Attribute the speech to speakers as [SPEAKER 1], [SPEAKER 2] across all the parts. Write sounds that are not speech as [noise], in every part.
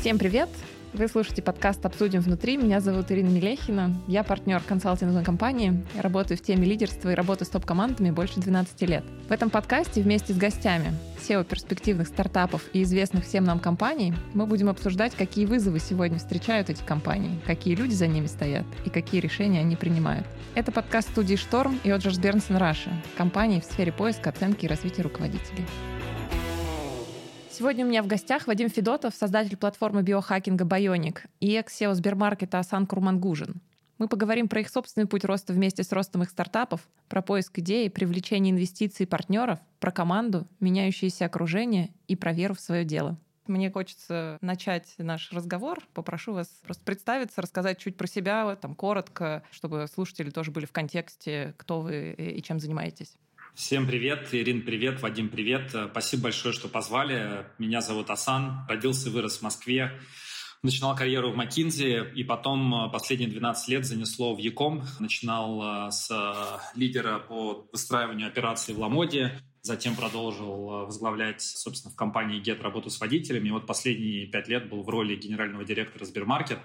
[SPEAKER 1] Всем привет! Вы слушаете подкаст «Обсудим внутри». Меня зовут Ирина Мелехина. Я партнер консалтинговой компании. Работаю в теме лидерства и работы с топ-командами больше 12 лет. В этом подкасте вместе с гостями SEO перспективных стартапов и известных всем нам компаний мы будем обсуждать, какие вызовы сегодня встречают эти компании, какие люди за ними стоят и какие решения они принимают. Это подкаст студии «Шторм» и Оджерс Бернсон Раша, компании в сфере поиска, оценки и развития руководителей. Сегодня у меня в гостях Вадим Федотов, создатель платформы биохакинга Bionic и экс-сео Сбермаркета Асан Курмангужин. Мы поговорим про их собственный путь роста вместе с ростом их стартапов, про поиск идей, привлечение инвестиций и партнеров, про команду, меняющееся окружение и про веру в свое дело. Мне хочется начать наш разговор. Попрошу вас просто представиться, рассказать чуть про себя, там, коротко, чтобы слушатели тоже были в контексте, кто вы и чем занимаетесь.
[SPEAKER 2] Всем привет, Ирин, привет, Вадим, привет. Спасибо большое, что позвали. Меня зовут Асан, родился и вырос в Москве. Начинал карьеру в McKinsey и потом последние 12 лет занесло в Яком. Начинал э, с э, лидера по выстраиванию операций в Ламоде, затем продолжил э, возглавлять, собственно, в компании Get работу с водителями. И вот последние пять лет был в роли генерального директора Сбермаркет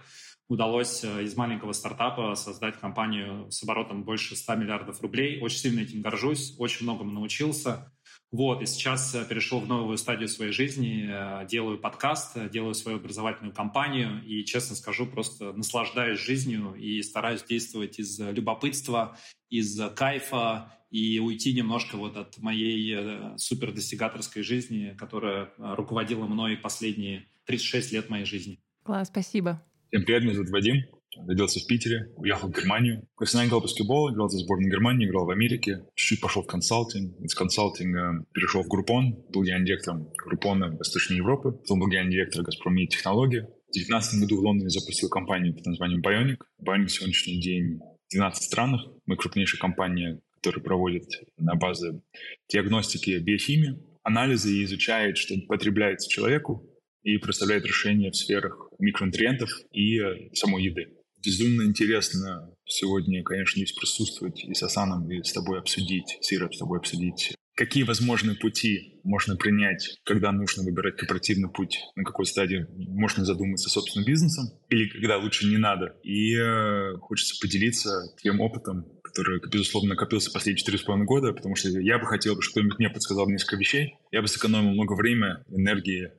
[SPEAKER 2] удалось э, из маленького стартапа создать компанию с оборотом больше 100 миллиардов рублей. Очень сильно этим горжусь, очень многому научился. Вот, и сейчас э, перешел в новую стадию своей жизни, э, делаю подкаст, делаю свою образовательную компанию и, честно скажу, просто наслаждаюсь жизнью и стараюсь действовать из любопытства, из кайфа и уйти немножко вот от моей супердостигаторской жизни, которая руководила мной последние 36 лет моей жизни.
[SPEAKER 1] Класс, спасибо.
[SPEAKER 3] Всем привет, меня зовут Вадим. Родился в Питере, уехал в Германию. Профессионально играл в баскетбол, играл за сборную Германии, играл в Америке. Чуть-чуть пошел в консалтинг. Из консалтинга перешел в Группон. Был генеральным директором Группона Восточной Европы. Потом был генеральным директором Газпром Технологии. В 2019 году в Лондоне запустил компанию под названием Bionic. Bionic сегодняшний день в 12 странах. Мы крупнейшая компания, которая проводит на базе диагностики биохимии, анализы и изучает, что потребляется человеку, и представляет решения в сферах микронутриентов и э, самой еды. Безумно интересно сегодня, конечно, здесь присутствовать и с Асаном, и с тобой обсудить, с Ирой с тобой обсудить, какие возможные пути можно принять, когда нужно выбирать корпоративный путь, на какой стадии можно задуматься собственным бизнесом, или когда лучше не надо. И э, хочется поделиться тем опытом, который, безусловно, накопился последние 4,5 года, потому что я бы хотел, чтобы кто-нибудь мне подсказал несколько вещей. Я бы сэкономил много времени, энергии,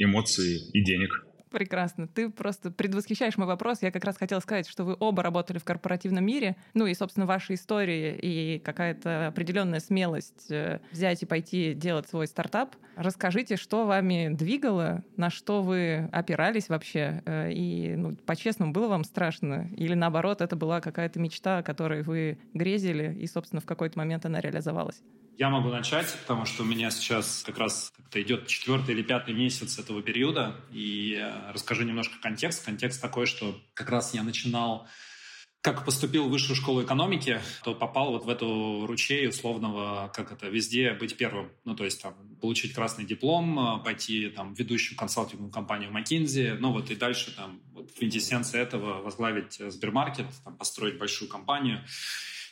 [SPEAKER 3] эмоций и денег.
[SPEAKER 1] Прекрасно. Ты просто предвосхищаешь мой вопрос. Я как раз хотела сказать, что вы оба работали в корпоративном мире. Ну и, собственно, ваши истории и какая-то определенная смелость э, взять и пойти делать свой стартап. Расскажите, что вами двигало, на что вы опирались вообще? Э, и, ну, по-честному, было вам страшно? Или, наоборот, это была какая-то мечта, которой вы грезили, и, собственно, в какой-то момент она реализовалась?
[SPEAKER 2] Я могу начать, потому что у меня сейчас как раз как-то идет четвертый или пятый месяц этого периода, и э, расскажу немножко контекст. Контекст такой, что как раз я начинал как поступил в высшую школу экономики, то попал вот в эту ручей условного, как это, везде быть первым. Ну, то есть там получить красный диплом, э, пойти там в ведущую консалтинговую компанию McKinsey, ну вот и дальше там вот, квинтэссенция этого возглавить Сбермаркет, там, построить большую компанию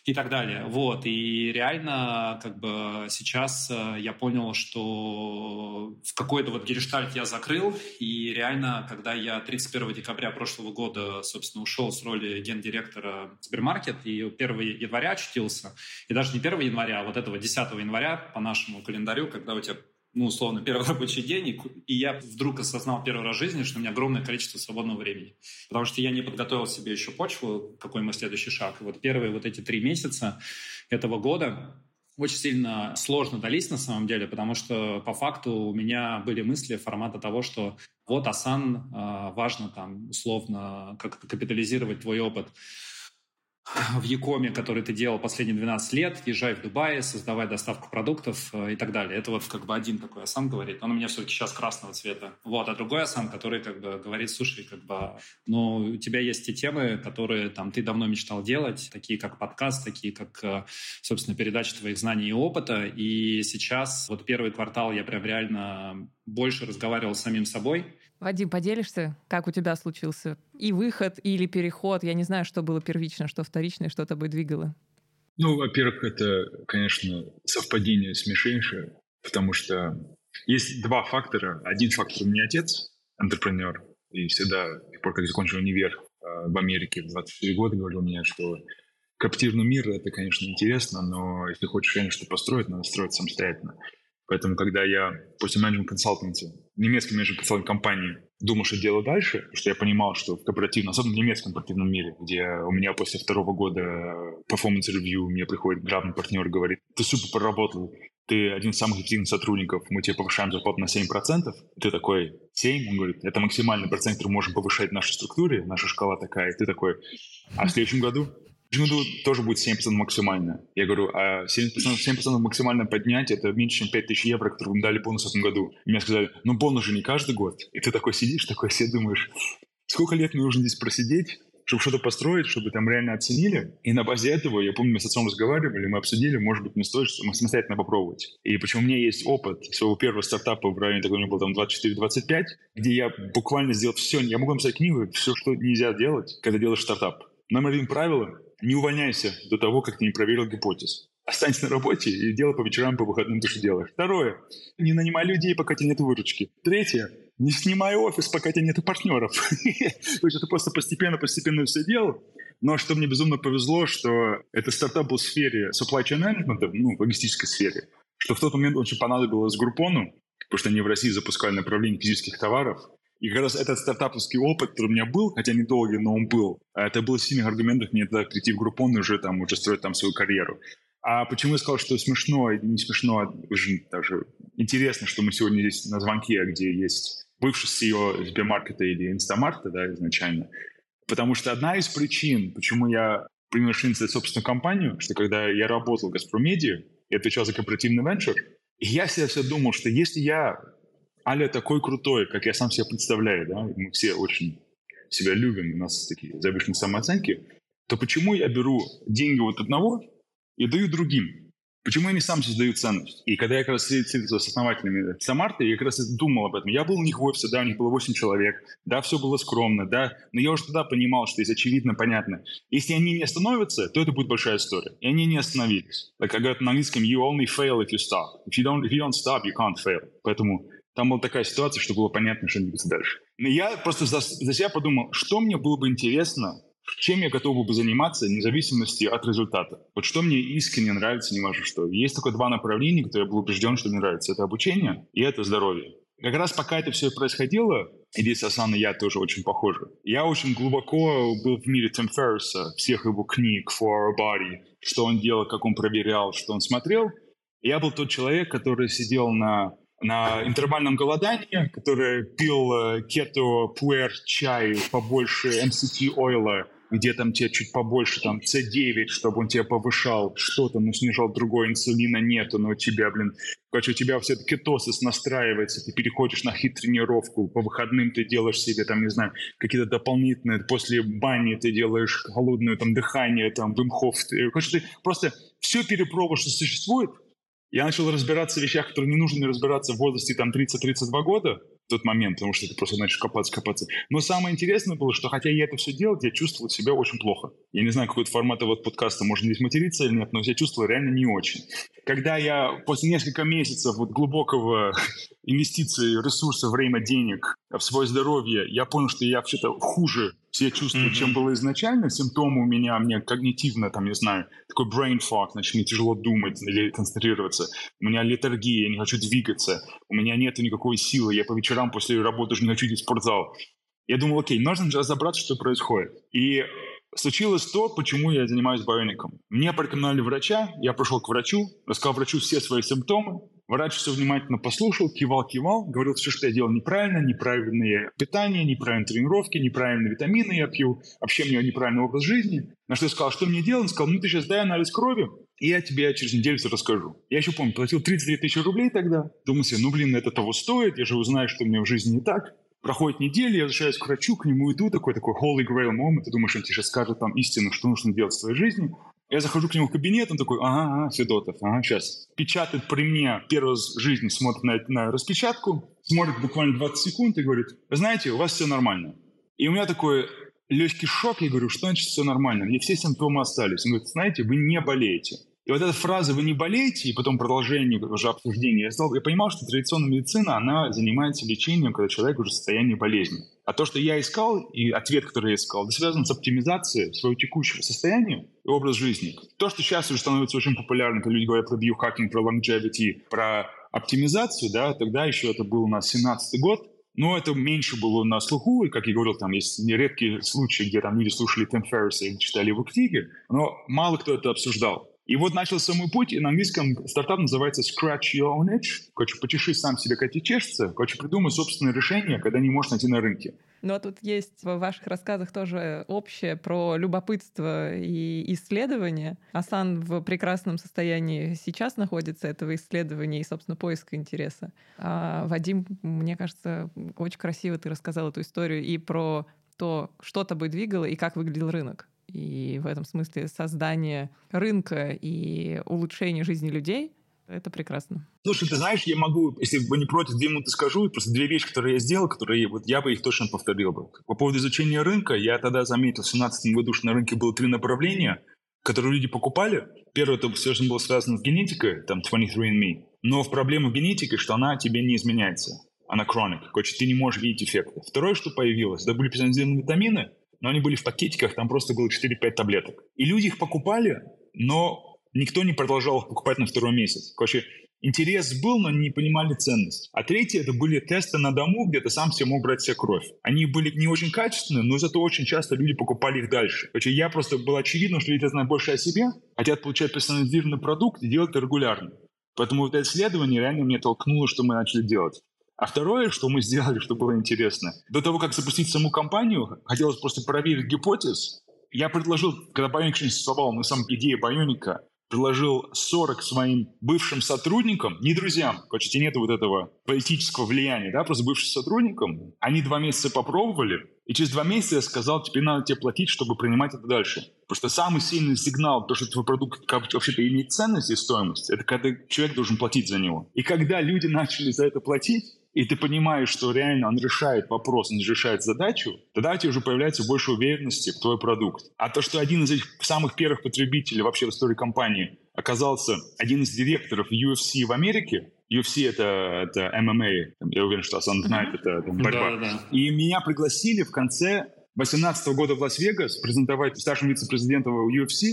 [SPEAKER 2] и так далее. Вот. И реально как бы сейчас э, я понял, что в какой-то вот гештальт я закрыл, и реально, когда я 31 декабря прошлого года, собственно, ушел с роли гендиректора Сбермаркет, и 1 января очутился, и даже не 1 января, а вот этого 10 января по нашему календарю, когда у тебя ну, условно, первый рабочий день, и я вдруг осознал первый раз в жизни, что у меня огромное количество свободного времени. Потому что я не подготовил себе еще почву, какой мой следующий шаг. И вот первые вот эти три месяца этого года очень сильно сложно дались на самом деле, потому что по факту у меня были мысли формата того, что вот Асан, а, важно там условно как-то капитализировать твой опыт в Якоме, который ты делал последние 12 лет, езжай в Дубае, создавай доставку продуктов э, и так далее. Это вот как бы один такой Асан говорит. Он у меня все-таки сейчас красного цвета. Вот. А другой Асан, который как бы говорит, слушай, как бы, ну, у тебя есть те темы, которые там ты давно мечтал делать, такие как подкаст, такие как, э, собственно, передача твоих знаний и опыта. И сейчас вот первый квартал я прям реально больше разговаривал с самим собой.
[SPEAKER 1] Вадим, поделишься, как у тебя случился и выход, или переход? Я не знаю, что было первично, что вторично, что тобой двигало.
[SPEAKER 3] Ну, во-первых, это, конечно, совпадение смешнейшее, потому что есть два фактора. Один фактор у меня отец, антрепренер, И всегда, с тех как закончил универ э, в Америке в 24 года, говорил мне, что корпоративный мир — это, конечно, интересно, но если хочешь, конечно, построить, надо строить самостоятельно. Поэтому, когда я после менеджмент консалтинга, немецкой менеджмент консалтинг компании, думал, что делать дальше, потому что я понимал, что в корпоративном, особенно в немецком корпоративном мире, где у меня после второго года performance review мне приходит главный партнер и говорит, ты супер поработал, ты один из самых эффективных сотрудников, мы тебе повышаем зарплату на 7%, ты такой, 7? Он говорит, это максимальный процент, который мы можем повышать в нашей структуре, наша шкала такая, и ты такой, а в следующем году в году тоже будет 7% максимально. Я говорю, а 7%, 7% максимально поднять, это меньше, чем 5000 евро, которые вам дали бонус в этом году. И мне сказали, ну бонус же не каждый год. И ты такой сидишь, такой себе думаешь, сколько лет мне нужно здесь просидеть, чтобы что-то построить, чтобы там реально оценили. И на базе этого, я помню, мы с отцом разговаривали, мы обсудили, может быть, мне стоит самостоятельно попробовать. И почему у меня есть опыт своего первого стартапа в районе, такой у меня был там 24-25, где я буквально сделал все, я могу написать книгу, все, что нельзя делать, когда делаешь стартап. Номер один правило не увольняйся до того, как ты не проверил гипотез. Останься на работе и делай по вечерам, по выходным то, что делаешь. Второе. Не нанимай людей, пока тебе нет выручки. Третье. Не снимай офис, пока тебе нет партнеров. [laughs] То есть это просто постепенно-постепенно все делал. Но что мне безумно повезло, что это стартап был в сфере supply chain management, ну, в логистической сфере, что в тот момент очень понадобилось Группону, потому что они в России запускали направление физических товаров, и как раз этот стартаповский опыт, который у меня был, хотя недолгий, но он был, а это был сильных аргументов мне тогда прийти в Группон и уже там, уже строить там свою карьеру. А почему я сказал, что смешно, не смешно, а уже даже интересно, что мы сегодня здесь на звонке, где есть бывший CEO Сбермаркета или Инстамаркета, да, изначально. Потому что одна из причин, почему я принял решение создать собственную компанию, что когда я работал в Газпромедии, я отвечал за корпоративный венчур, я себе все думал, что если я Аля такой крутой, как я сам себе представляю, да, мы все очень себя любим, у нас такие завышенные самооценки, то почему я беру деньги вот одного и даю другим? Почему я не сам создаю ценность? И когда я как раз встретился с основателями Самарта, я как раз думал об этом. Я был у них в офисе, да, у них было 8 человек, да, все было скромно, да, но я уже тогда понимал, что есть очевидно, понятно. Если они не остановятся, то это будет большая история. И они не остановились. Как говорят на английском, you only fail if you stop. If you don't, if you don't stop, you can't fail. Поэтому там была такая ситуация, что было понятно, что двигаться дальше. Но я просто за, за себя подумал, что мне было бы интересно, чем я готов был бы заниматься, вне зависимости от результата. Вот что мне искренне нравится, не важно что. Есть только два направления, которые я был убежден, что мне нравится. Это обучение и это здоровье. Как раз пока это все происходило, и здесь Асан и я тоже очень похожи, я очень глубоко был в мире Тим Ферриса, всех его книг, For Our Body, что он делал, как он проверял, что он смотрел. И я был тот человек, который сидел на на интервальном голодании, который пил э, кето пуэр чай побольше MCT ойла, где там тебе чуть побольше, там, C9, чтобы он тебя повышал. Что-то, но снижал другое, инсулина нету, но у тебя, блин, короче, у тебя все кетосис настраивается, ты переходишь на хит-тренировку, по выходным ты делаешь себе, там, не знаю, какие-то дополнительные, после бани ты делаешь холодное, там, дыхание, там, вимхоф, короче, ты просто все перепробовал, что существует, я начал разбираться в вещах, которые не нужно разбираться в возрасте там 30-32 года, в тот момент, потому что ты просто начнешь копаться, копаться. Но самое интересное было, что хотя я это все делал, я чувствовал себя очень плохо. Я не знаю, какой формат вот подкаста, можно здесь материться или нет, но я чувствовал реально не очень. Когда я после нескольких месяцев вот глубокого [laughs] инвестиции, ресурсов, время, денег в свое здоровье, я понял, что я вообще-то хуже себя чувствую, mm-hmm. чем было изначально. Симптомы у меня, мне когнитивно, там, не знаю, такой brain fog, значит, мне тяжело думать или концентрироваться. У меня летаргия, я не хочу двигаться. У меня нет никакой силы. Я по вечерам после работы уже не хочу идти в спортзал. Я думал, окей, нужно же разобраться, что происходит. И случилось то, почему я занимаюсь байоником. Мне порекомендовали врача, я пришел к врачу, рассказал врачу все свои симптомы, Врач все внимательно послушал, кивал-кивал, говорил, все, что я делал неправильно, неправильное питание, неправильные тренировки, неправильные витамины я пью, вообще у меня неправильный образ жизни. На что я сказал, что мне делать? Он сказал, ну ты сейчас дай анализ крови, и я тебе через неделю все расскажу. Я еще помню, платил 32 тысячи рублей тогда. Думал себе, ну блин, это того стоит, я же узнаю, что у меня в жизни не так. Проходит неделя, я возвращаюсь к врачу, к нему иду, такой такой holy grail moment, ты думаешь, он тебе сейчас скажет там истину, что нужно делать в своей жизни. Я захожу к нему в кабинет, он такой, ага, ага, Федотов, ага, сейчас. Печатает при мне первый раз в жизни, смотрит на, на распечатку, смотрит буквально 20 секунд и говорит, знаете, у вас все нормально. И у меня такой легкий шок, я говорю, что значит все нормально? Мне все симптомы остались. Он говорит, знаете, вы не болеете. И вот эта фраза «вы не болеете», и потом продолжение уже обсуждения, я, стал, я понимал, что традиционная медицина, она занимается лечением, когда человек уже в состоянии болезни. А то, что я искал, и ответ, который я искал, это связано с оптимизацией своего текущего состояния и образ жизни. То, что сейчас уже становится очень популярным, когда люди говорят про биохакинг, про longevity, про оптимизацию, да, тогда еще это был у нас 17 год, но это меньше было на слуху, и, как я говорил, там есть редкие случаи, где там люди слушали Тим Ферриса и читали его книги, но мало кто это обсуждал. И вот начался мой путь, и на английском стартап называется Scratch Your Own Edge. Короче, почеши сам себе, как чешется. Короче, придумай собственное решение, когда не можешь найти на рынке.
[SPEAKER 1] Ну а тут есть в ваших рассказах тоже общее про любопытство и исследование. Асан в прекрасном состоянии сейчас находится этого исследования и, собственно, поиска интереса. А Вадим, мне кажется, очень красиво ты рассказал эту историю и про то, что тобой двигало и как выглядел рынок. И в этом смысле создание рынка и улучшение жизни людей это прекрасно.
[SPEAKER 3] Слушай, ты знаешь, я могу, если вы не против, две минуты скажу, просто две вещи, которые я сделал, которые вот я бы их точно повторил бы. По поводу изучения рынка, я тогда заметил, в 2017 году, что на рынке было три направления, которые люди покупали. Первое, это все, что было связано с генетикой, там 23andMe. Но проблема в генетике, что она тебе не изменяется. Она chronic. Короче, ты не можешь видеть эффекты. Второе, что появилось, это были персонализированные витамины, но они были в пакетиках, там просто было 4-5 таблеток. И люди их покупали, но никто не продолжал их покупать на второй месяц. Короче, интерес был, но не понимали ценность. А третье, это были тесты на дому, где ты сам себе мог брать себе кровь. Они были не очень качественные, но зато очень часто люди покупали их дальше. Короче, я просто был очевидно, что люди знают больше о себе, хотят получать персонализированный продукт и делать это регулярно. Поэтому вот это исследование реально меня толкнуло, что мы начали делать. А второе, что мы сделали, что было интересно, до того, как запустить саму компанию, хотелось просто проверить гипотез. Я предложил, когда Bionic существовал, на самом идея Бионика, предложил 40 своим бывшим сотрудникам, не друзьям, почти нет вот этого политического влияния, да, просто бывшим сотрудникам. Они два месяца попробовали, и через два месяца я сказал, теперь надо тебе платить, чтобы принимать это дальше. Просто самый сильный сигнал, то, что твой продукт вообще-то имеет ценность и стоимость, это когда человек должен платить за него. И когда люди начали за это платить, и ты понимаешь, что реально он решает вопрос, он решает задачу, тогда у тебя уже появляется больше уверенности в твой продукт. А то, что один из этих самых первых потребителей вообще в истории компании оказался один из директоров UFC в Америке, UFC это, это MMA, я уверен, что Асан знает, это, это борьба. Да, да. И меня пригласили в конце 2018 года в Лас-Вегас презентовать старшим вице-президентом UFC,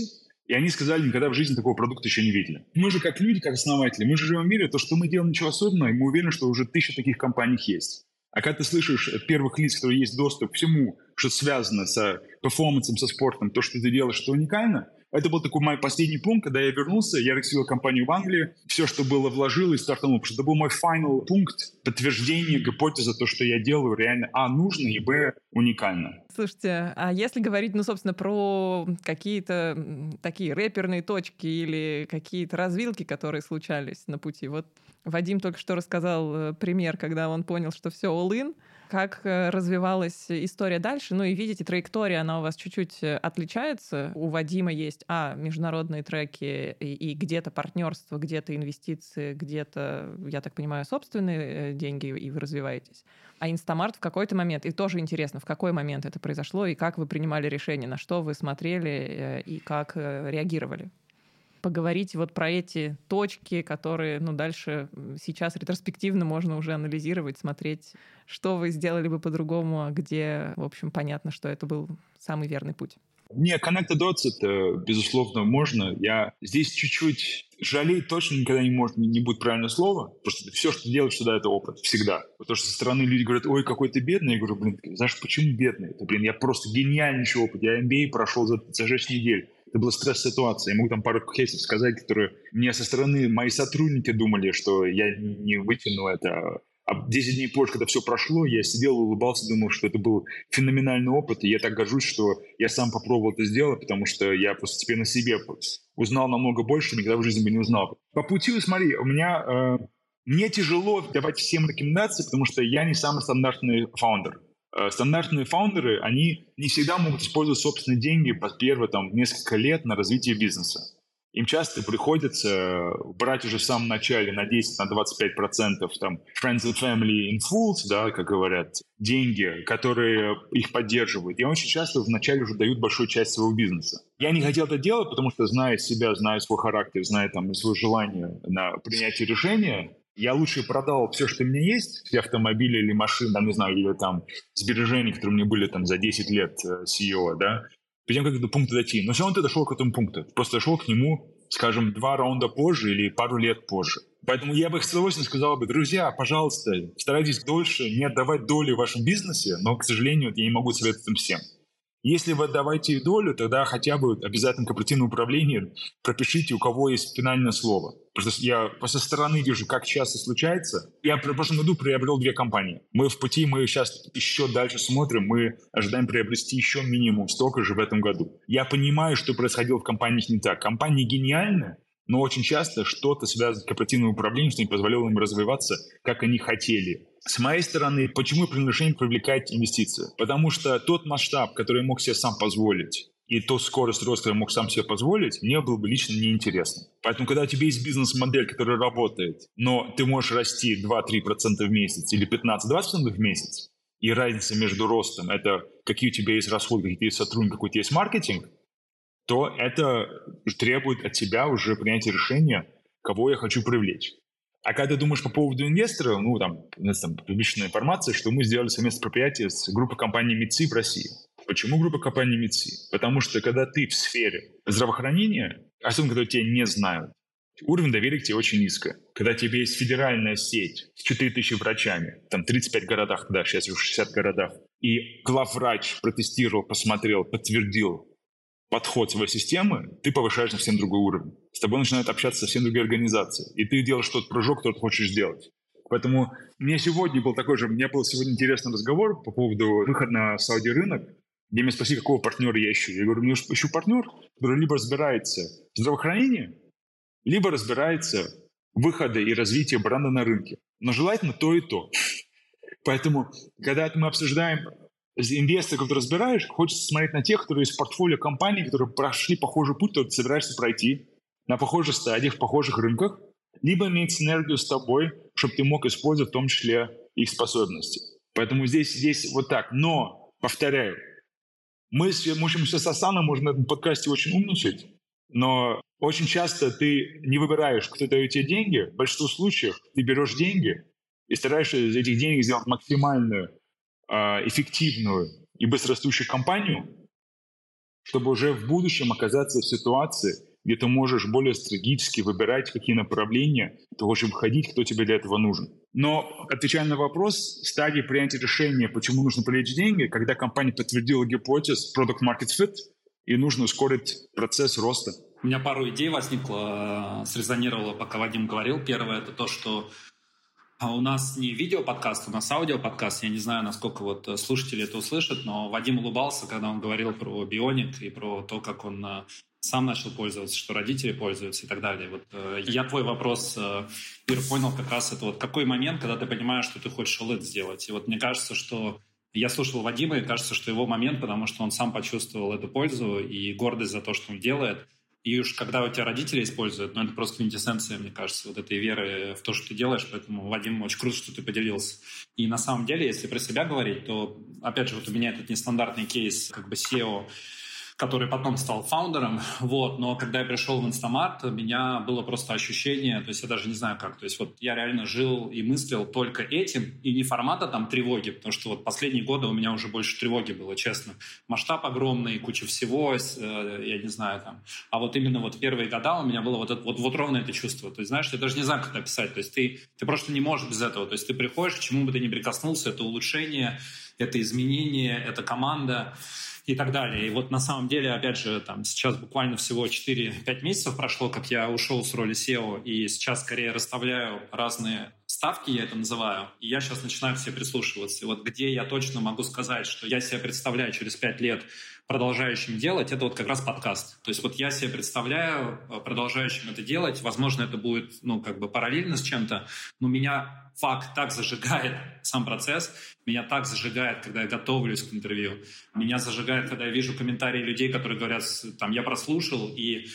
[SPEAKER 3] и они сказали, никогда в жизни такого продукта еще не видели. Мы же как люди, как основатели, мы же живем в мире, то, что мы делаем ничего особенного, и мы уверены, что уже тысяча таких компаний есть. А когда ты слышишь от первых лиц, которые есть доступ к всему, что связано с перформансом, со спортом, то, что ты делаешь, что уникально, это был такой мой последний пункт, когда я вернулся, я рексил компанию в Англии, все, что было, вложил и стартанул, потому что это был мой final пункт подтверждения гипотезы, то, что я делаю, реально, а, нужно, и, б, уникально.
[SPEAKER 1] Слушайте, а если говорить, ну, собственно, про какие-то такие рэперные точки или какие-то развилки, которые случались на пути, вот Вадим только что рассказал э, пример, когда он понял, что все all-in, как э, развивалась история дальше. Ну и видите, траектория, она у вас чуть-чуть э, отличается. У Вадима есть, а, международные треки и, и где-то партнерство, где-то инвестиции, где-то, я так понимаю, собственные э, деньги, и вы развиваетесь. А Инстамарт в какой-то момент, и тоже интересно, в какой момент это произошло, и как вы принимали решение, на что вы смотрели и как реагировали? Поговорить вот про эти точки, которые, ну, дальше сейчас ретроспективно можно уже анализировать, смотреть, что вы сделали бы по-другому, а где, в общем, понятно, что это был самый верный путь.
[SPEAKER 3] Не, connect the dots это, безусловно, можно. Я здесь чуть-чуть жалеть точно никогда не может, не будет правильное слово. Просто все, что делаешь сюда, это опыт. Всегда. Потому что со стороны люди говорят, ой, какой ты бедный. Я говорю, блин, знаешь, почему бедный? Это, блин, я просто гениальнейший опыт. Я MBA прошел за, за 6 недель это была стресс-ситуация. Я могу там пару кейсов сказать, которые мне со стороны мои сотрудники думали, что я не вытяну это. А 10 дней позже, когда все прошло, я сидел, улыбался, думал, что это был феноменальный опыт, и я так горжусь, что я сам попробовал это сделать, потому что я просто теперь на себе узнал намного больше, никогда в жизни бы не узнал. По пути, смотри, у меня... Э, мне тяжело давать всем рекомендации, потому что я не самый стандартный фаундер. Э, стандартные фаундеры, они не всегда могут использовать собственные деньги по первые там, несколько лет на развитие бизнеса. им часто приходится брать уже в самом начале на 10, на 25 процентов там friends and family in fools, да, как говорят, деньги, которые их поддерживают. И очень часто вначале уже дают большую часть своего бизнеса. Я не хотел это делать, потому что зная себя, зная свой характер, зная там свое желание на принятие решения, я лучше продал все, что у меня есть, все автомобили или машины, там, не знаю, или там сбережения, которые у меня были там за 10 лет э, CEO, да, перед тем, как до пункта дойти. Но все равно ты дошел к этому пункту. просто дошел к нему, скажем, два раунда позже или пару лет позже. Поэтому я бы с удовольствием сказал бы, друзья, пожалуйста, старайтесь дольше не отдавать доли в вашем бизнесе, но, к сожалению, я не могу советовать всем. Если вы отдаваете долю, тогда хотя бы обязательно корпоративное управление пропишите, у кого есть финальное слово. Потому что я со стороны вижу, как часто случается. Я в прошлом году приобрел две компании. Мы в пути, мы сейчас еще дальше смотрим, мы ожидаем приобрести еще минимум столько же в этом году. Я понимаю, что происходило в компаниях не так. Компании гениальны, но очень часто что-то связано с корпоративным управлением, что не позволяло им развиваться, как они хотели. С моей стороны, почему приглашение привлекает инвестиции? Потому что тот масштаб, который я мог себе сам позволить, и ту скорость роста я мог сам себе позволить, мне было бы лично неинтересно. Поэтому, когда у тебя есть бизнес-модель, которая работает, но ты можешь расти 2-3% в месяц или 15-20% в месяц, и разница между ростом – это какие у тебя есть расходы, какие у тебя есть сотрудники, какой у тебя есть маркетинг, то это требует от тебя уже принятия решения, кого я хочу привлечь. А когда ты думаешь по поводу инвестора, ну, там, у нас там публичная информация, что мы сделали совместное предприятие с группой компаний МИЦИ в России. Почему группа компаний МИЦИ? Потому что когда ты в сфере здравоохранения, особенно когда тебя не знают, уровень доверия к тебе очень низко. Когда тебе есть федеральная сеть с 4000 врачами, там 35 городах, да, сейчас уже 60 городах, и главврач протестировал, посмотрел, подтвердил подход своей системы, ты повышаешь на совсем другой уровень. С тобой начинают общаться совсем другие организации. И ты делаешь тот прыжок, который ты хочешь сделать. Поэтому мне сегодня был такой же, мне был сегодня интересный разговор по поводу выхода на Сауди рынок, где меня спросили, какого партнера я ищу. Я говорю, ну, ищу партнер, который либо разбирается в здравоохранении, либо разбирается в выходе и развитии бренда на рынке. Но желательно то и то. Поэтому, когда мы обсуждаем инвесторы, которые разбираешь, хочется смотреть на тех, которые из портфолио компаний, которые прошли похожий путь, который ты собираешься пройти, на похожих стадиях, в похожих рынках, либо иметь синергию с тобой, чтобы ты мог использовать в том числе их способности. Поэтому здесь, здесь вот так. Но, повторяю, мы, можем все с Асаном, можно на этом подкасте очень умничать, но очень часто ты не выбираешь, кто дает тебе деньги. В большинстве случаев ты берешь деньги и стараешься из этих денег сделать максимальную эффективную и быстрорастущую компанию, чтобы уже в будущем оказаться в ситуации, где ты можешь более стратегически выбирать, какие направления ты хочешь выходить, кто тебе для этого нужен. Но, отвечая на вопрос, стадии принятия решения, почему нужно привлечь деньги, когда компания подтвердила гипотез Product Market Fit, и нужно ускорить процесс роста.
[SPEAKER 2] У меня пару идей возникло, э, срезонировало, пока Вадим говорил. Первое – это то, что а у нас не видео-подкаст, у нас аудио-подкаст. Я не знаю, насколько вот э, слушатели это услышат, но Вадим улыбался, когда он говорил про бионик и про то, как он э, сам начал пользоваться, что родители пользуются и так далее. Вот э, я твой вопрос, Ир, понял как раз это вот какой момент, когда ты понимаешь, что ты хочешь OLED сделать. И вот мне кажется, что я слушал Вадима, и кажется, что его момент, потому что он сам почувствовал эту пользу и гордость за то, что он делает – и уж когда у тебя родители используют, ну, это просто квинтэссенция, мне кажется, вот этой веры в то, что ты делаешь. Поэтому, Вадим, очень круто, что ты поделился. И на самом деле, если про себя говорить, то, опять же, вот у меня этот нестандартный кейс, как бы CEO, который потом стал фаундером, [laughs] вот, но когда я пришел в Инстамарт, у меня было просто ощущение, то есть я даже не знаю как, то есть вот я реально жил и мыслил только этим, и не формата там тревоги, потому что вот последние годы у меня уже больше тревоги было, честно. Масштаб огромный, куча всего, э, я не знаю там. А вот именно вот первые года у меня было вот, это, вот, вот ровно это чувство. То есть, знаешь, я даже не знаю, как это описать. То есть ты, ты просто не можешь без этого. То есть ты приходишь, к чему бы ты ни прикоснулся, это улучшение, это изменение, это команда и так далее. И вот на самом деле, опять же, там сейчас буквально всего 4-5 месяцев прошло, как я ушел с роли SEO, и сейчас скорее расставляю разные ставки, я это называю, и я сейчас начинаю все прислушиваться. И вот где я точно могу сказать, что я себя представляю через 5 лет продолжающим делать, это вот как раз подкаст. То есть вот я себе представляю э, продолжающим это делать. Возможно, это будет, ну, как бы параллельно с чем-то, но меня факт так зажигает [laughs] сам процесс, меня так зажигает, когда я готовлюсь к интервью, меня зажигает, когда я вижу комментарии людей, которые говорят, там, я прослушал, и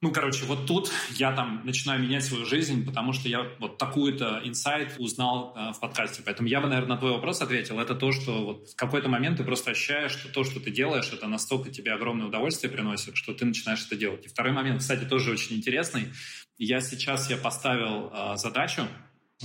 [SPEAKER 2] Ну, короче, вот тут я там начинаю менять свою жизнь, потому что я вот такую-то инсайт узнал э, в подкасте. Поэтому я бы, наверное, на твой вопрос ответил. Это то, что вот в какой-то момент ты просто ощущаешь, что то, что ты делаешь, это настолько тебе огромное удовольствие приносит, что ты начинаешь это делать. И второй момент, кстати, тоже очень интересный. Я сейчас я поставил э, задачу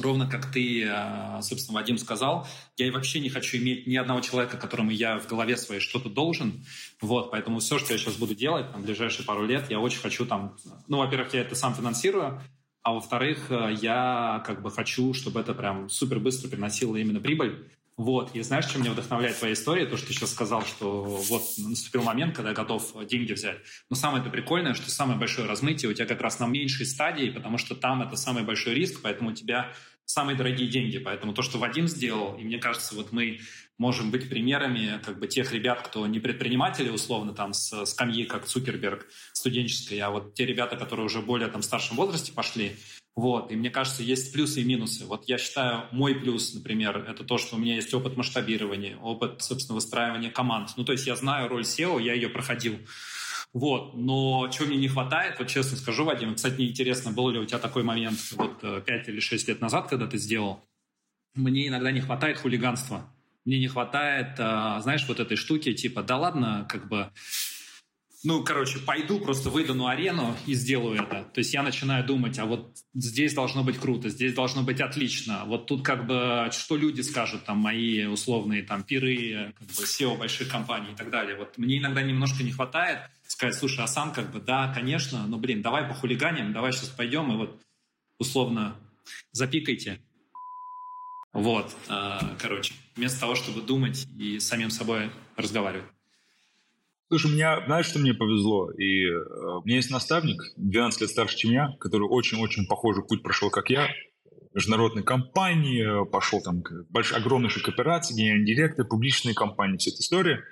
[SPEAKER 2] Ровно как ты, э, собственно, Вадим сказал, я вообще не хочу иметь ни одного человека, которому я в голове своей что-то должен. Вот, поэтому все, что я сейчас буду делать там, в ближайшие пару лет, я очень хочу там... Ну, во-первых, я это сам финансирую, а во-вторых, э, я как бы хочу, чтобы это прям супер быстро приносило именно прибыль. Вот, и знаешь, чем меня вдохновляет твоя история? То, что ты сейчас сказал, что вот наступил момент, когда я готов деньги взять. Но самое это прикольное, что самое большое размытие у тебя как раз на меньшей стадии, потому что там это самый большой риск, поэтому у тебя самые дорогие деньги. Поэтому то, что Вадим сделал, и мне кажется, вот мы можем быть примерами как бы тех ребят, кто не предприниматели, условно, там, с скамьи, как Цукерберг студенческой, а вот те ребята, которые уже более там старшем возрасте пошли, вот, и мне кажется, есть плюсы и минусы. Вот я считаю, мой плюс, например, это то, что у меня есть опыт масштабирования, опыт, собственно, выстраивания команд. Ну, то есть я знаю роль SEO, я ее проходил. Вот, но чего мне не хватает, вот честно скажу, Вадим, кстати, мне интересно, был ли у тебя такой момент вот 5 э, или 6 лет назад, когда ты сделал, мне иногда не хватает хулиганства. Мне не хватает, э, знаешь, вот этой штуки, типа, да ладно, как бы ну, короче, пойду, просто выйду на арену и сделаю это. То есть я начинаю думать, а вот здесь должно быть круто, здесь должно быть отлично. Вот тут как бы, что люди скажут, там, мои условные там пиры, как бы SEO больших компаний и так далее. Вот мне иногда немножко не хватает сказать, слушай, а сам как бы, да, конечно, но, блин, давай по хулиганям, давай сейчас пойдем и вот условно запикайте. Вот, э, короче, вместо того, чтобы думать и самим собой разговаривать.
[SPEAKER 3] Слушай, меня, знаешь, что мне повезло? И э, у меня есть наставник, 12 лет старше, чем я, который очень-очень похожий путь прошел, как я. Международные компании, пошел там большой, огромнейшей кооперации, генеральный директор, публичные компании, вся эта история.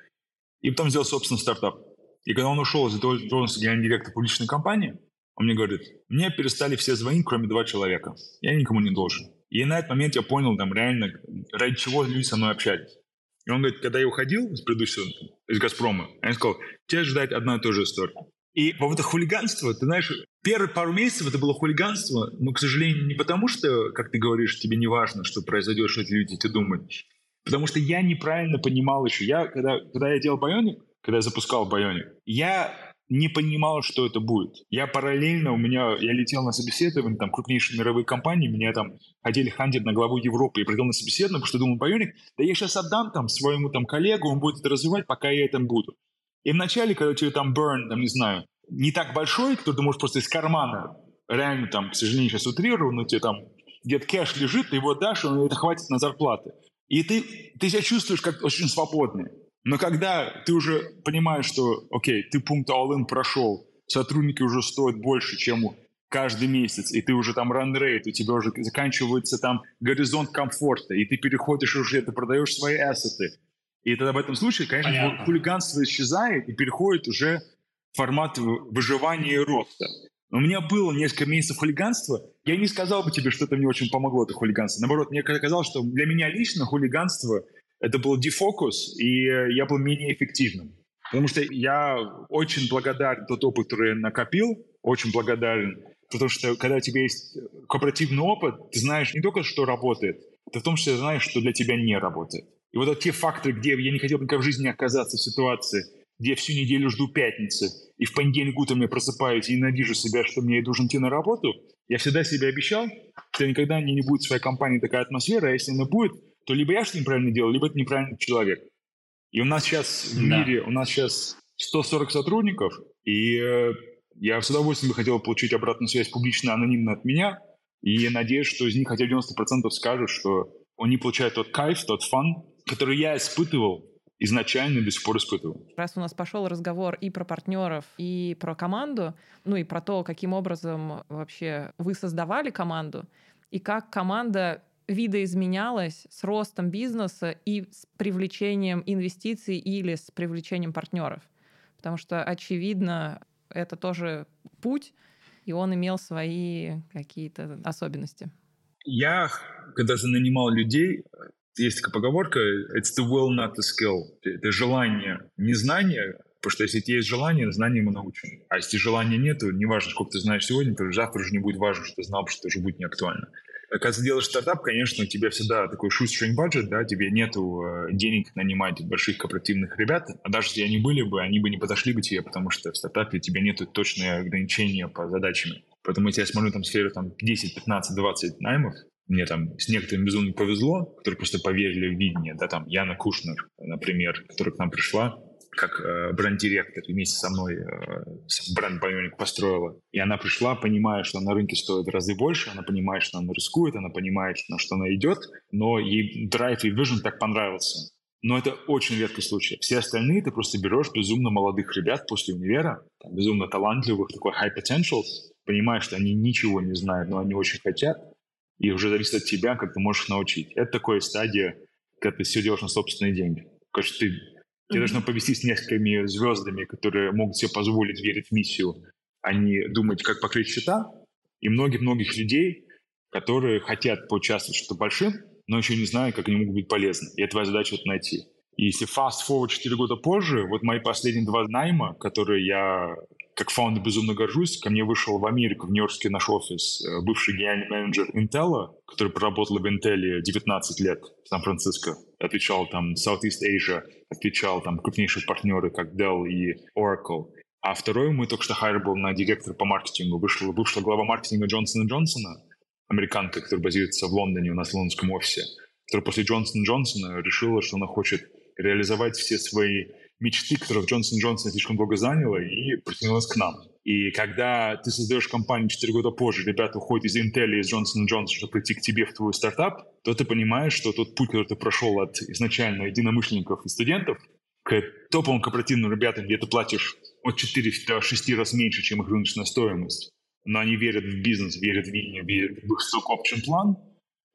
[SPEAKER 3] И потом сделал собственный стартап. И когда он ушел из должности генерального директора публичной компании, он мне говорит, мне перестали все звонить, кроме два человека. Я никому не должен. И на этот момент я понял, там реально, ради чего люди со мной общались. И он говорит, когда я уходил из предыдущего, из «Газпрома», я сказал, тебя ждать одна и та же история. И по поводу хулиганства, ты знаешь, первые пару месяцев это было хулиганство, но, к сожалению, не потому что, как ты говоришь, тебе не важно, что произойдет, что эти люди тебе думают. Потому что я неправильно понимал еще. Я, когда, когда я делал Байоник, когда я запускал Байоник, я не понимал, что это будет. Я параллельно, у меня, я летел на собеседование, там, крупнейшие мировые компании, меня там хотели хандить на главу Европы, я придал на собеседование, потому что думал, Байоник, да я сейчас отдам там своему там коллегу, он будет это развивать, пока я этом буду. И вначале, когда тебе там burn, там, не знаю, не так большой, кто ты можешь просто из кармана, реально там, к сожалению, сейчас утрирую, но тебе там где-то кэш лежит, ты его дашь, и это хватит на зарплаты. И ты, ты себя чувствуешь как очень свободный. Но когда ты уже понимаешь, что, окей, ты пункт all-in прошел, сотрудники уже стоят больше, чем каждый месяц, и ты уже там rate, у тебя уже заканчивается там горизонт комфорта, и ты переходишь уже, ты продаешь свои ассеты. И тогда в этом случае, конечно, Понятно. хулиганство исчезает и переходит уже в формат выживания и роста. У меня было несколько месяцев хулиганства. Я не сказал бы тебе, что это мне очень помогло, это хулиганство. Наоборот, мне казалось, что для меня лично хулиганство – это был дефокус, и я был менее эффективным. Потому что я очень благодарен тот опыт, который я накопил, очень благодарен, потому что когда у тебя есть кооперативный опыт, ты знаешь не только, что работает, ты в том числе знаешь, что для тебя не работает. И вот те факторы, где я не хотел никогда в жизни оказаться в ситуации, где я всю неделю жду пятницы, и в понедельник утром я просыпаюсь и ненавижу себя, что мне должен идти на работу, я всегда себе обещал, что никогда не будет в своей компании такая атмосфера, а если она будет, то либо я что неправильно делал, либо это неправильный человек. И у нас сейчас в да. мире, у нас сейчас 140 сотрудников, и э, я с удовольствием бы хотел получить обратную связь публично, анонимно от меня, и надеюсь, что из них хотя бы 90% скажут, что они получают тот кайф, тот фан, который я испытывал изначально и до сих пор испытывал.
[SPEAKER 1] Раз у нас пошел разговор и про партнеров, и про команду, ну и про то, каким образом вообще вы создавали команду, и как команда видоизменялось с ростом бизнеса и с привлечением инвестиций или с привлечением партнеров. Потому что, очевидно, это тоже путь, и он имел свои какие-то особенности.
[SPEAKER 3] Я, когда нанимал людей, есть такая поговорка, it's the will, not the skill. Это желание, не знание, Потому что если у тебя есть желание, знанием мы научим. А если желания нету, неважно, сколько ты знаешь сегодня, то завтра уже не будет важно, что ты знал, потому что это уже будет не актуально. А когда ты делаешь стартап, конечно, у тебя всегда такой shoestring budget, да, тебе нету э, денег нанимать больших корпоративных ребят, а даже если они были бы, они бы не подошли бы тебе, потому что в стартапе у тебя нету точные ограничения по задачам. Поэтому если я смотрю там сферу там 10, 15, 20 наймов, мне там с некоторыми безумно повезло, которые просто поверили в видение, да, там Яна Кушнер, например, которая к нам пришла, как э, бренд-директор вместе со мной э, бренд Bionic построила. И она пришла, понимая, что на рынке стоит в разы больше, она понимает, что она рискует, она понимает, на что она идет, но ей драйв и vision так понравился. Но это очень редкий случай. Все остальные ты просто берешь безумно молодых ребят после универа, там, безумно талантливых, такой high potential, понимаешь, что они ничего не знают, но они очень хотят, и уже зависит от тебя, как ты можешь научить. Это такая стадия, когда ты все делаешь на собственные деньги. Конечно, ты Тебе должно повести с несколькими звездами, которые могут себе позволить верить в миссию, а не думать, как покрыть счета. И многих-многих людей, которые хотят поучаствовать в что-то большим, но еще не знают, как они могут быть полезны. И это твоя задача это найти. И если fast forward 4 года позже, вот мои последние два найма, которые я как фаундер безумно горжусь, ко мне вышел в Америку, в Нью-Йоркский наш офис, э, бывший генеральный менеджер Intel, который проработал в Intel 19 лет в Сан-Франциско, отвечал там Southeast Asia, отвечал там крупнейшие партнеры, как Dell и Oracle. А второй мы только что хайр был на директора по маркетингу. Вышла, вышла глава маркетинга Джонсона Джонсона, американка, которая базируется в Лондоне у нас в лондонском офисе, которая после Джонсона Джонсона решила, что она хочет реализовать все свои мечты, которых Джонсон Джонсон слишком долго заняло, и притянулась к нам. И когда ты создаешь компанию 4 года позже, ребята уходят из Intel и из Johnson Johnson, чтобы прийти к тебе в твой стартап, то ты понимаешь, что тот путь, который ты прошел от изначально единомышленников и студентов к топовым корпоративным ребятам, где ты платишь от 4 до 6 раз меньше, чем их рыночная стоимость, но они верят в бизнес, верят в видение, верят в их stock-option план,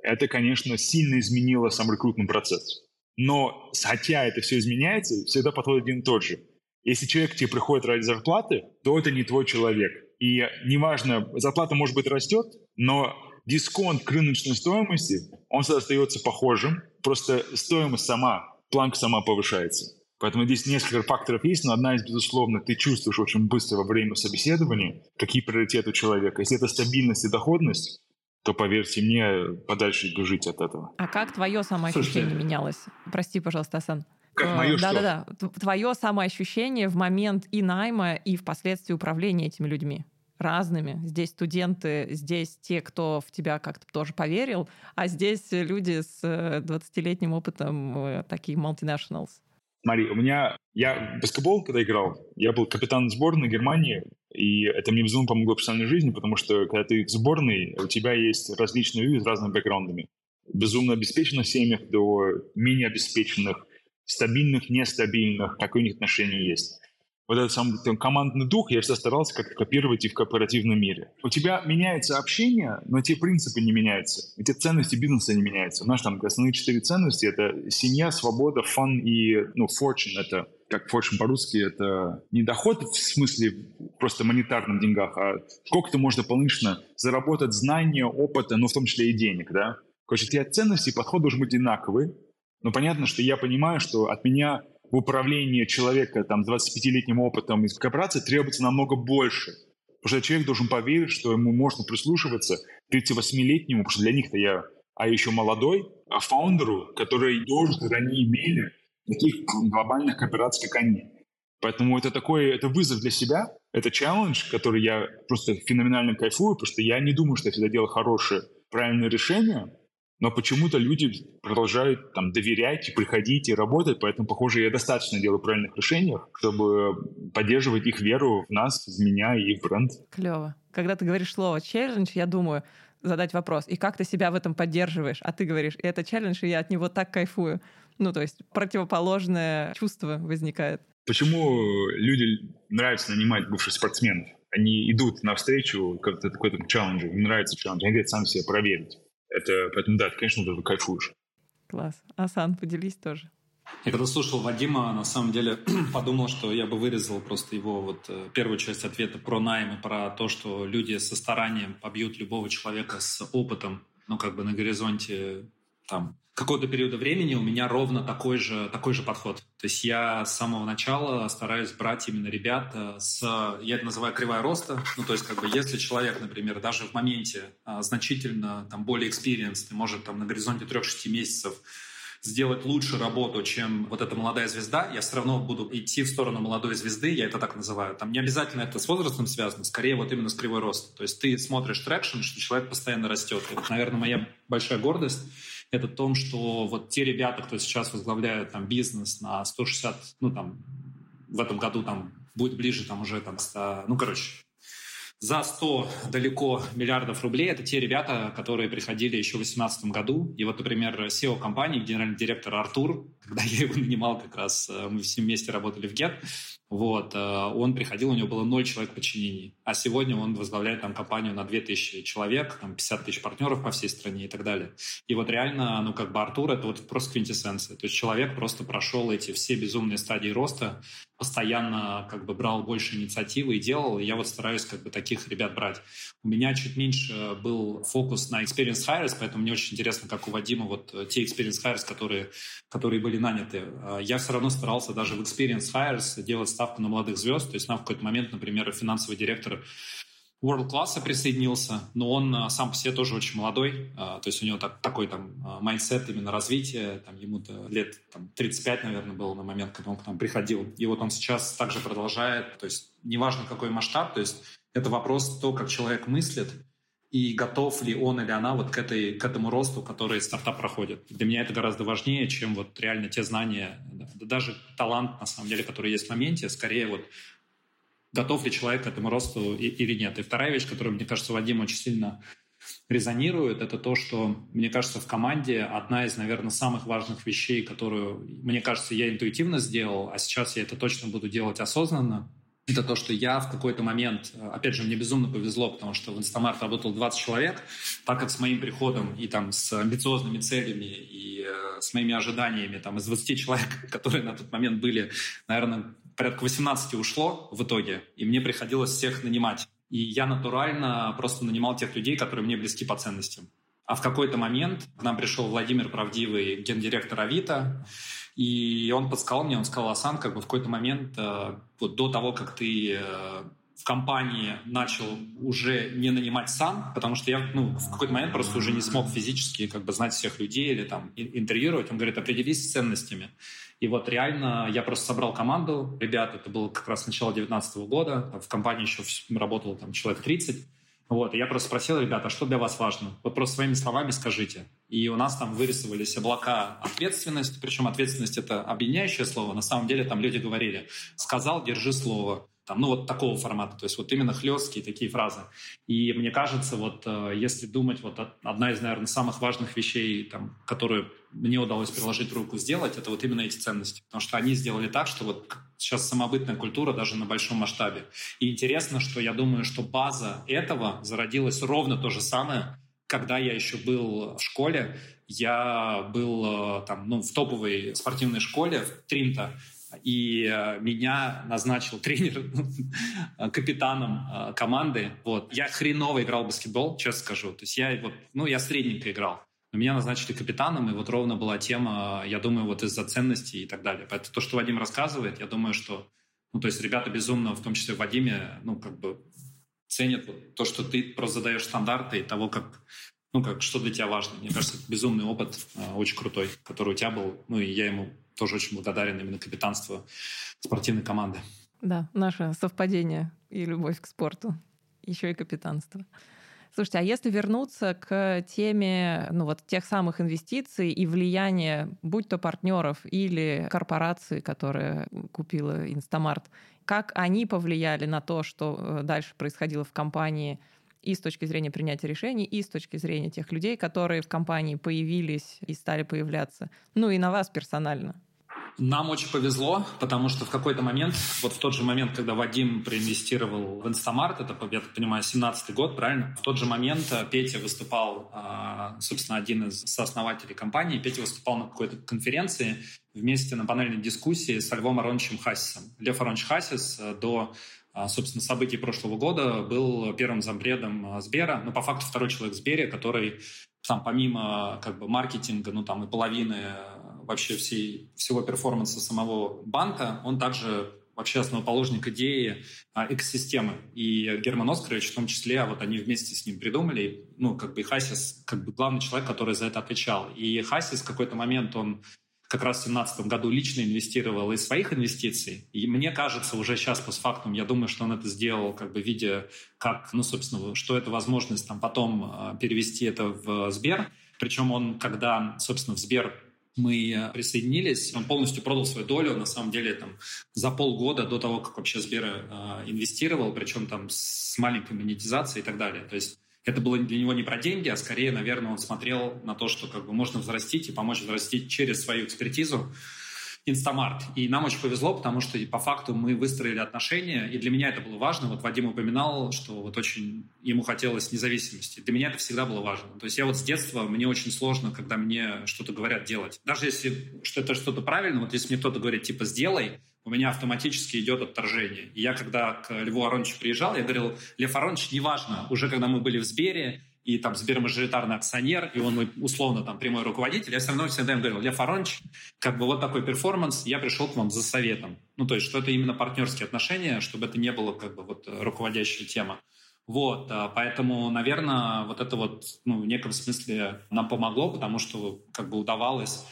[SPEAKER 3] это, конечно, сильно изменило сам рекрутный процесс. Но хотя это все изменяется, всегда подход один и тот же. Если человек к тебе приходит ради зарплаты, то это не твой человек. И неважно, зарплата, может быть, растет, но дисконт к рыночной стоимости, он всегда остается похожим, просто стоимость сама, планка сама повышается. Поэтому здесь несколько факторов есть, но одна из, безусловно, ты чувствуешь очень быстро во время собеседования, какие приоритеты у человека. Если это стабильность и доходность, то, поверьте мне, подальше жить от этого.
[SPEAKER 1] А как твое самоощущение Слушайте, менялось? Прости, пожалуйста, Асан.
[SPEAKER 3] Как мое
[SPEAKER 1] да, что? Да-да-да. Твое самоощущение в момент и найма, и впоследствии управления этими людьми разными. Здесь студенты, здесь те, кто в тебя как-то тоже поверил, а здесь люди с 20-летним э, опытом, э, такие multinationals.
[SPEAKER 3] Смотри, у меня... Я в баскетбол, когда играл, я был капитан сборной Германии, и это мне безумно помогло в профессиональной жизни, потому что когда ты в сборной, у тебя есть различные люди с разными бэкграундами. Безумно обеспеченных семьях до менее обеспеченных, стабильных, нестабильных, какие у них отношения есть вот этот сам там, командный дух я всегда старался как копировать и в корпоративном мире. У тебя меняется общение, но те принципы не меняются. Эти ценности бизнеса не меняются. У нас там основные четыре ценности — это семья, свобода, фан и, ну, fortune — это как fortune по-русски, это не доход в смысле просто монетарных деньгах, а сколько ты можешь дополнительно заработать знания, опыта, ну, в том числе и денег, да? Короче, те ценности и подход должен быть одинаковый, но понятно, что я понимаю, что от меня в управлении человека там, с 25-летним опытом из корпорации требуется намного больше. Потому что человек должен поверить, что ему можно прислушиваться 38-летнему, потому что для них-то я, а еще молодой, а фаундеру, который должен, когда они имели таких глобальных корпораций, как они. Поэтому это такой, это вызов для себя, это челлендж, который я просто феноменально кайфую, потому что я не думаю, что я всегда делаю хорошее, правильное решение, но почему-то люди продолжают там доверять, приходить и работать, поэтому, похоже, я достаточно делаю правильных решений, чтобы поддерживать их веру в нас, в меня и в бренд.
[SPEAKER 1] Клево. Когда ты говоришь слово «челлендж», я думаю, задать вопрос, и как ты себя в этом поддерживаешь? А ты говоришь, это челлендж, и я от него так кайфую. Ну, то есть противоположное чувство возникает.
[SPEAKER 3] Почему люди нравится нанимать бывших спортсменов? Они идут навстречу какой-то челленджу, им нравится челлендж, они хотят сами себя проверить. Это, поэтому, да, конечно, ты кайфуешь.
[SPEAKER 1] Класс. Асан, поделись тоже.
[SPEAKER 2] Я когда слушал Вадима, на самом деле [clears throat] подумал, что я бы вырезал просто его вот э, первую часть ответа про найм и про то, что люди со старанием побьют любого человека с опытом, ну, как бы на горизонте там какого-то периода времени у меня ровно такой же, такой же подход. То есть я с самого начала стараюсь брать именно ребят э, с, я это называю кривая роста, ну то есть как бы если человек, например, даже в моменте а, значительно там более experienced, может там на горизонте 3-6 месяцев сделать лучше работу, чем вот эта молодая звезда, я все равно буду идти в сторону молодой звезды, я это так называю. Там не обязательно это с возрастом связано, скорее вот именно с кривой роста. То есть ты смотришь traction, что человек постоянно растет. Вот, наверное, моя большая гордость это том, что вот те ребята, кто сейчас возглавляет там бизнес на 160, ну там в этом году там будет ближе там уже там 100, ну короче, за 100 далеко миллиардов рублей. Это те ребята, которые приходили еще в 2018 году. И вот, например, SEO компании, генеральный директор Артур, [laughs] когда я его нанимал как раз, э, мы все вместе работали в Get, вот, э, он приходил, у него было ноль человек подчинений. А сегодня он возглавляет там компанию на 2000 человек, там 50 тысяч партнеров по всей стране и так далее. И вот реально, ну, как бы Артур — это вот просто квинтэссенция. То есть человек просто прошел эти все безумные стадии роста, постоянно как бы брал больше инициативы и делал. И я вот стараюсь как бы таких ребят брать. У меня чуть меньше был фокус на experience hires, поэтому мне очень интересно, как у Вадима вот э, те experience hires, которые, которые были наняты. Э, я все равно старался даже в experience hires делать ставку на молодых звезд. То есть нам в какой-то момент, например, финансовый директор World класса присоединился, но он а, сам по себе тоже очень молодой, а, то есть у него так, такой там а, mindset именно развития, там ему лет там, 35, наверное, было на момент, когда он к нам приходил. И вот он сейчас также продолжает, то есть неважно какой масштаб, то есть это вопрос то, как человек мыслит, и готов ли он или она вот к, этой, к этому росту, который стартап проходит. Для меня это гораздо важнее, чем вот реально те знания, да, даже талант, на самом деле, который есть в моменте, скорее вот готов ли человек к этому росту или нет. И вторая вещь, которая, мне кажется, Вадим очень сильно резонирует, это то, что, мне кажется, в команде одна из, наверное, самых важных вещей, которую, мне кажется, я интуитивно сделал, а сейчас я это точно буду делать осознанно, это то, что я в какой-то момент, опять же, мне безумно повезло, потому что в Инстамарт работал 20 человек, так как с моим приходом и там с амбициозными целями и э, с моими ожиданиями там из 20 человек, [laughs] которые на тот момент были, наверное, порядка 18 ушло в итоге, и мне приходилось всех нанимать. И я натурально просто нанимал тех людей, которые мне близки по ценностям. А в какой-то момент к нам пришел Владимир Правдивый, гендиректор Авито, и он подсказал мне, он сказал, Асан, как бы в какой-то момент, э, вот до того, как ты э, в компании начал уже не нанимать сам, потому что я ну, в какой-то момент просто уже не смог физически как бы знать всех людей или там интервьюировать. Он говорит, определись с ценностями. И вот реально я просто собрал команду ребят, это было как раз начало 2019 года, в компании еще работало там человек 30, вот, и я просто спросил ребят, а что для вас важно? Вот просто своими словами скажите. И у нас там вырисовались облака ответственности, причем ответственность — это объединяющее слово, на самом деле там люди говорили «сказал, держи слово». Там, ну, вот такого формата, то есть вот именно хлесткие такие фразы. И мне кажется, вот э, если думать, вот одна из, наверное, самых важных вещей, там, которую мне удалось приложить руку сделать, это вот именно эти ценности. Потому что они сделали так, что вот сейчас самобытная культура даже на большом масштабе. И интересно, что я думаю, что база этого зародилась ровно то же самое, когда я еще был в школе, я был э, там, ну, в топовой спортивной школе в Тринто, и э, меня назначил [laughs] тренер капитаном э, команды. Вот. Я хреново играл в баскетбол, честно скажу. То есть я, вот, ну, я средненько играл. Но меня назначили капитаном, и вот ровно была тема, я думаю, вот из-за ценностей и так далее. Поэтому то, что Вадим рассказывает, я думаю, что, ну, то есть ребята безумно, в том числе в Вадиме, ну, как бы ценят вот то, что ты просто задаешь стандарты и того, как ну, как, что для тебя важно. Мне кажется, это безумный опыт, э, очень крутой, который у тебя был. Ну, и я ему тоже очень благодарен именно капитанству спортивной команды.
[SPEAKER 1] Да, наше совпадение и любовь к спорту, еще и капитанство. Слушайте, а если вернуться к теме ну, вот тех самых инвестиций и влияния, будь то партнеров или корпорации, которая купила Инстамарт, как они повлияли на то, что э, дальше происходило в компании и с точки зрения принятия решений, и с точки зрения тех людей, которые в компании появились и стали появляться, ну и на вас персонально?
[SPEAKER 2] Нам очень повезло, потому что в какой-то момент, вот в тот же момент, когда Вадим проинвестировал в Инстамарт, это, я так понимаю, 17-й год, правильно? В тот же момент э, Петя выступал, а, собственно, один из сооснователей компании, Петя выступал на какой-то конференции вместе на панельной дискуссии с Львом Ароновичем Хасисом. Лев Аронович Хасис э, до собственно, событий прошлого года был первым зампредом э, Сбера, но по факту второй человек в Сбере, который там помимо как бы маркетинга, ну там и половины вообще всей, всего перформанса самого банка, он также вообще основоположник идеи а, экосистемы. И Герман Оскарович в том числе, а вот они вместе с ним придумали, ну, как бы Хасис, как бы главный человек, который за это отвечал. И Хасис в какой-то момент, он как раз в 2017 году лично инвестировал из своих инвестиций. И мне кажется, уже сейчас постфактум, я думаю, что он это сделал, как бы видя, как, ну, собственно, что это возможность там потом а, перевести это в Сбер. Причем он, когда, собственно, в Сбер мы э, присоединились, он полностью продал свою долю, на самом деле, там, за полгода до того, как вообще Сбер э, инвестировал, причем там с маленькой монетизацией и так далее. То есть это было для него не про деньги, а скорее, наверное, он смотрел на то, что как бы можно взрастить и помочь взрастить через свою экспертизу, Инстамарт. И нам очень повезло, потому что по факту мы выстроили отношения, и для меня это было важно. Вот Вадим упоминал, что вот очень ему хотелось независимости. Для меня это всегда было важно. То есть я вот с детства, мне очень сложно, когда мне что-то говорят делать. Даже если что это что-то правильно, вот если мне кто-то говорит, типа, сделай, у меня автоматически идет отторжение. И я, когда к Льву Ароновичу приезжал, я говорил, Лев Аронович, неважно, уже когда мы были в Сбере, и там Сбер мажоритарный акционер, и он мой условно там прямой руководитель, я все равно всегда им говорил, Лев Аронович, как бы вот такой перформанс, я пришел к вам за советом. Ну, то есть, что это именно партнерские отношения, чтобы это не было как бы вот руководящая тема. Вот, а, поэтому, наверное, вот это вот, ну, в неком смысле нам помогло, потому что как бы удавалось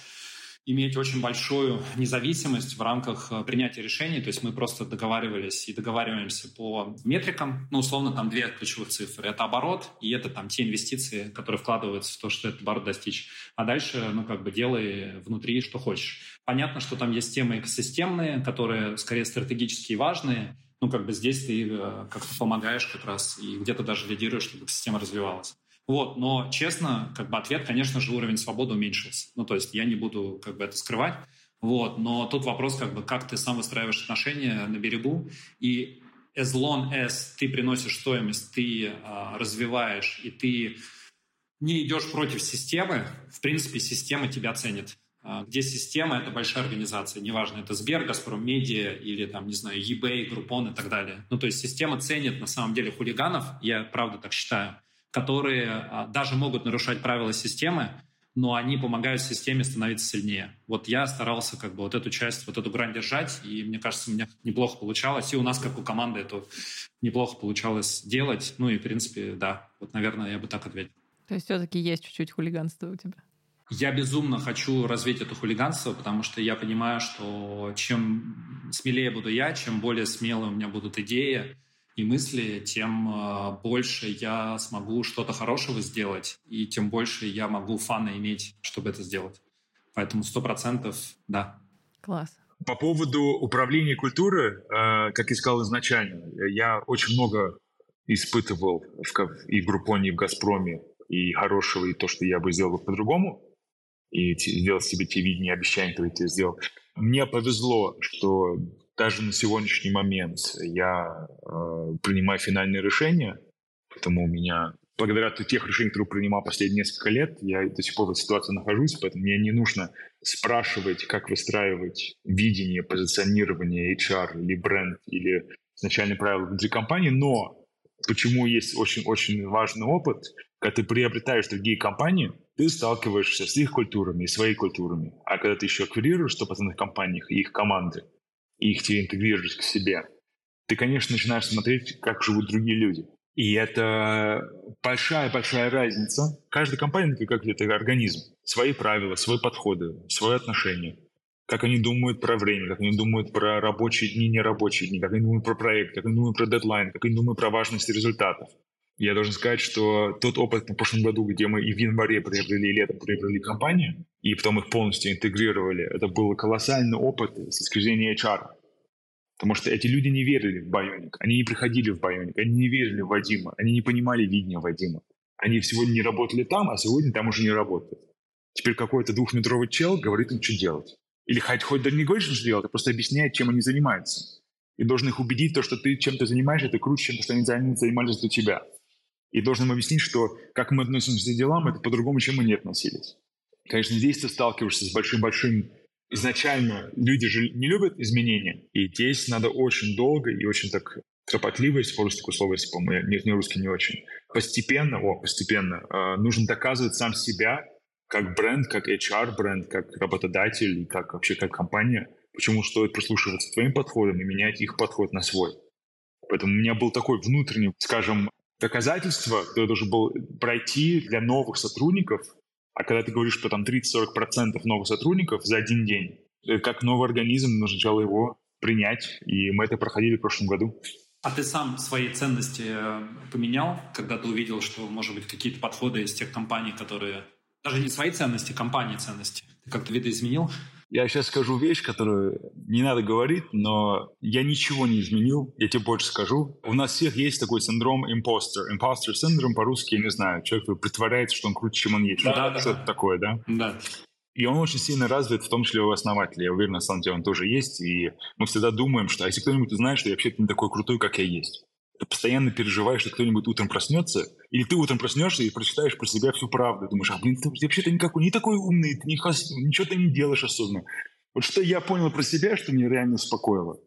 [SPEAKER 2] иметь очень большую независимость в рамках э, принятия решений. То есть мы просто договаривались и договариваемся по метрикам. Ну, условно, там две ключевых цифры. Это оборот, и это там те инвестиции, которые вкладываются в то, что этот оборот достичь. А дальше, ну, как бы делай внутри, что хочешь. Понятно, что там есть темы экосистемные, которые скорее стратегически важные. Ну, как бы здесь ты э, как-то помогаешь как раз и где-то даже лидируешь, чтобы система развивалась. Вот, но честно, как бы ответ, конечно же, уровень свободы уменьшился. Ну, то есть я не буду как бы это скрывать. Вот, но тут вопрос, как бы, как ты сам выстраиваешь отношения на берегу. И as long as ты приносишь стоимость, ты э, развиваешь, и ты не идешь против системы, в принципе, система тебя ценит. А, где система — это большая организация, неважно, это Сбер, Газпром Медиа или, там, не знаю, eBay, Groupon и так далее. Ну, то есть система ценит, на самом деле, хулиганов, я правда так считаю, которые а, даже могут нарушать правила системы, но они помогают системе становиться сильнее. Вот я старался как бы вот эту часть, вот эту грань держать, и мне кажется, у меня неплохо получалось. И у нас, как у команды, это неплохо получалось делать. Ну и, в принципе, да, вот, наверное, я бы так ответил.
[SPEAKER 1] То есть все-таки есть чуть-чуть хулиганства у тебя?
[SPEAKER 2] Я безумно хочу развить это хулиганство, потому что я понимаю, что чем смелее буду я, чем более смелые у меня будут идеи, и мысли, тем э, больше я смогу что-то хорошего сделать, и тем больше я могу фана иметь, чтобы это сделать. Поэтому сто процентов да.
[SPEAKER 1] Класс.
[SPEAKER 3] По поводу управления культуры, э, как я сказал изначально, я очень много испытывал в, и в Группоне, и в Газпроме, и хорошего, и то, что я бы сделал по-другому, и сделал себе те видения, обещания, которые ты сделал. Мне повезло, что даже на сегодняшний момент я э, принимаю финальные решения, поэтому у меня, благодаря тех решениям, которые принимал последние несколько лет, я до сих пор в этой ситуации нахожусь, поэтому мне не нужно спрашивать, как выстраивать видение, позиционирование HR или бренд, или изначальные правила внутри компании, но почему есть очень-очень важный опыт, когда ты приобретаешь другие компании, ты сталкиваешься с их культурами и своими культурами. А когда ты еще аквирируешь в 100% компаниях и их команды, и их тебе интегрируешь к себе, ты, конечно, начинаешь смотреть, как живут другие люди. И это большая-большая разница. Каждая компания как где-то организм. Свои правила, свои подходы, свои отношения. Как они думают про время, как они думают про рабочие дни, нерабочие дни, как они думают про проект, как они думают про дедлайн, как они думают про важность результатов. Я должен сказать, что тот опыт в прошлом году, где мы и в январе приобрели, и летом приобрели компанию, и потом их полностью интегрировали, это был колоссальный опыт с точки зрения HR. Потому что эти люди не верили в Байоник, они не приходили в Байоник, они не верили в Вадима, они не понимали видения Вадима. Они сегодня не работали там, а сегодня там уже не работают. Теперь какой-то двухметровый чел говорит им, что делать. Или хоть, хоть не говорит, что делать, а просто объясняет, чем они занимаются. И должен их убедить, то, что ты чем-то занимаешься, это круче, чем то, что они занимались до тебя. И должен им объяснить, что как мы относимся к делам, это по-другому, чем мы не относились. Конечно, здесь ты сталкиваешься с большим-большим изначально люди же не любят изменения, и здесь надо очень долго и очень так кропотливость, по-русски такое слово, если по не, не русский не очень. Постепенно, о, постепенно, э, нужно доказывать сам себя как бренд, как HR-бренд, как работодатель и как вообще как компания. Почему стоит прислушиваться к твоим подходам и менять их подход на свой. Поэтому у меня был такой внутренний, скажем, доказательство, которое должен был пройти для новых сотрудников, а когда ты говоришь про там 30-40% новых сотрудников за один день, как новый организм, нужно сначала его принять, и мы это проходили в прошлом году.
[SPEAKER 2] А ты сам свои ценности э, поменял, когда ты увидел, что, может быть, какие-то подходы из тех компаний, которые... Даже не свои ценности, компании ценности. Ты как-то видоизменил?
[SPEAKER 3] Я сейчас скажу вещь, которую не надо говорить, но я ничего не изменил, я тебе больше скажу. У нас всех есть такой синдром импостер. Импостер синдром по-русски, я не знаю, человек, притворяется, что он круче, чем он есть. Да, да, Что-то да. такое, да?
[SPEAKER 2] Да.
[SPEAKER 3] И он очень сильно развит, в том числе у основателя. Я уверен, на самом деле он тоже есть. И мы всегда думаем, что а если кто-нибудь узнает, что я вообще-то не такой крутой, как я есть. Ты постоянно переживаешь, что кто-нибудь утром проснется, или ты утром проснешься и прочитаешь про себя всю правду. Думаешь, а блин, ты вообще-то никакой, не такой умный, ты не, ничего ты не делаешь особенно. Вот что я понял про себя, что меня реально успокоило.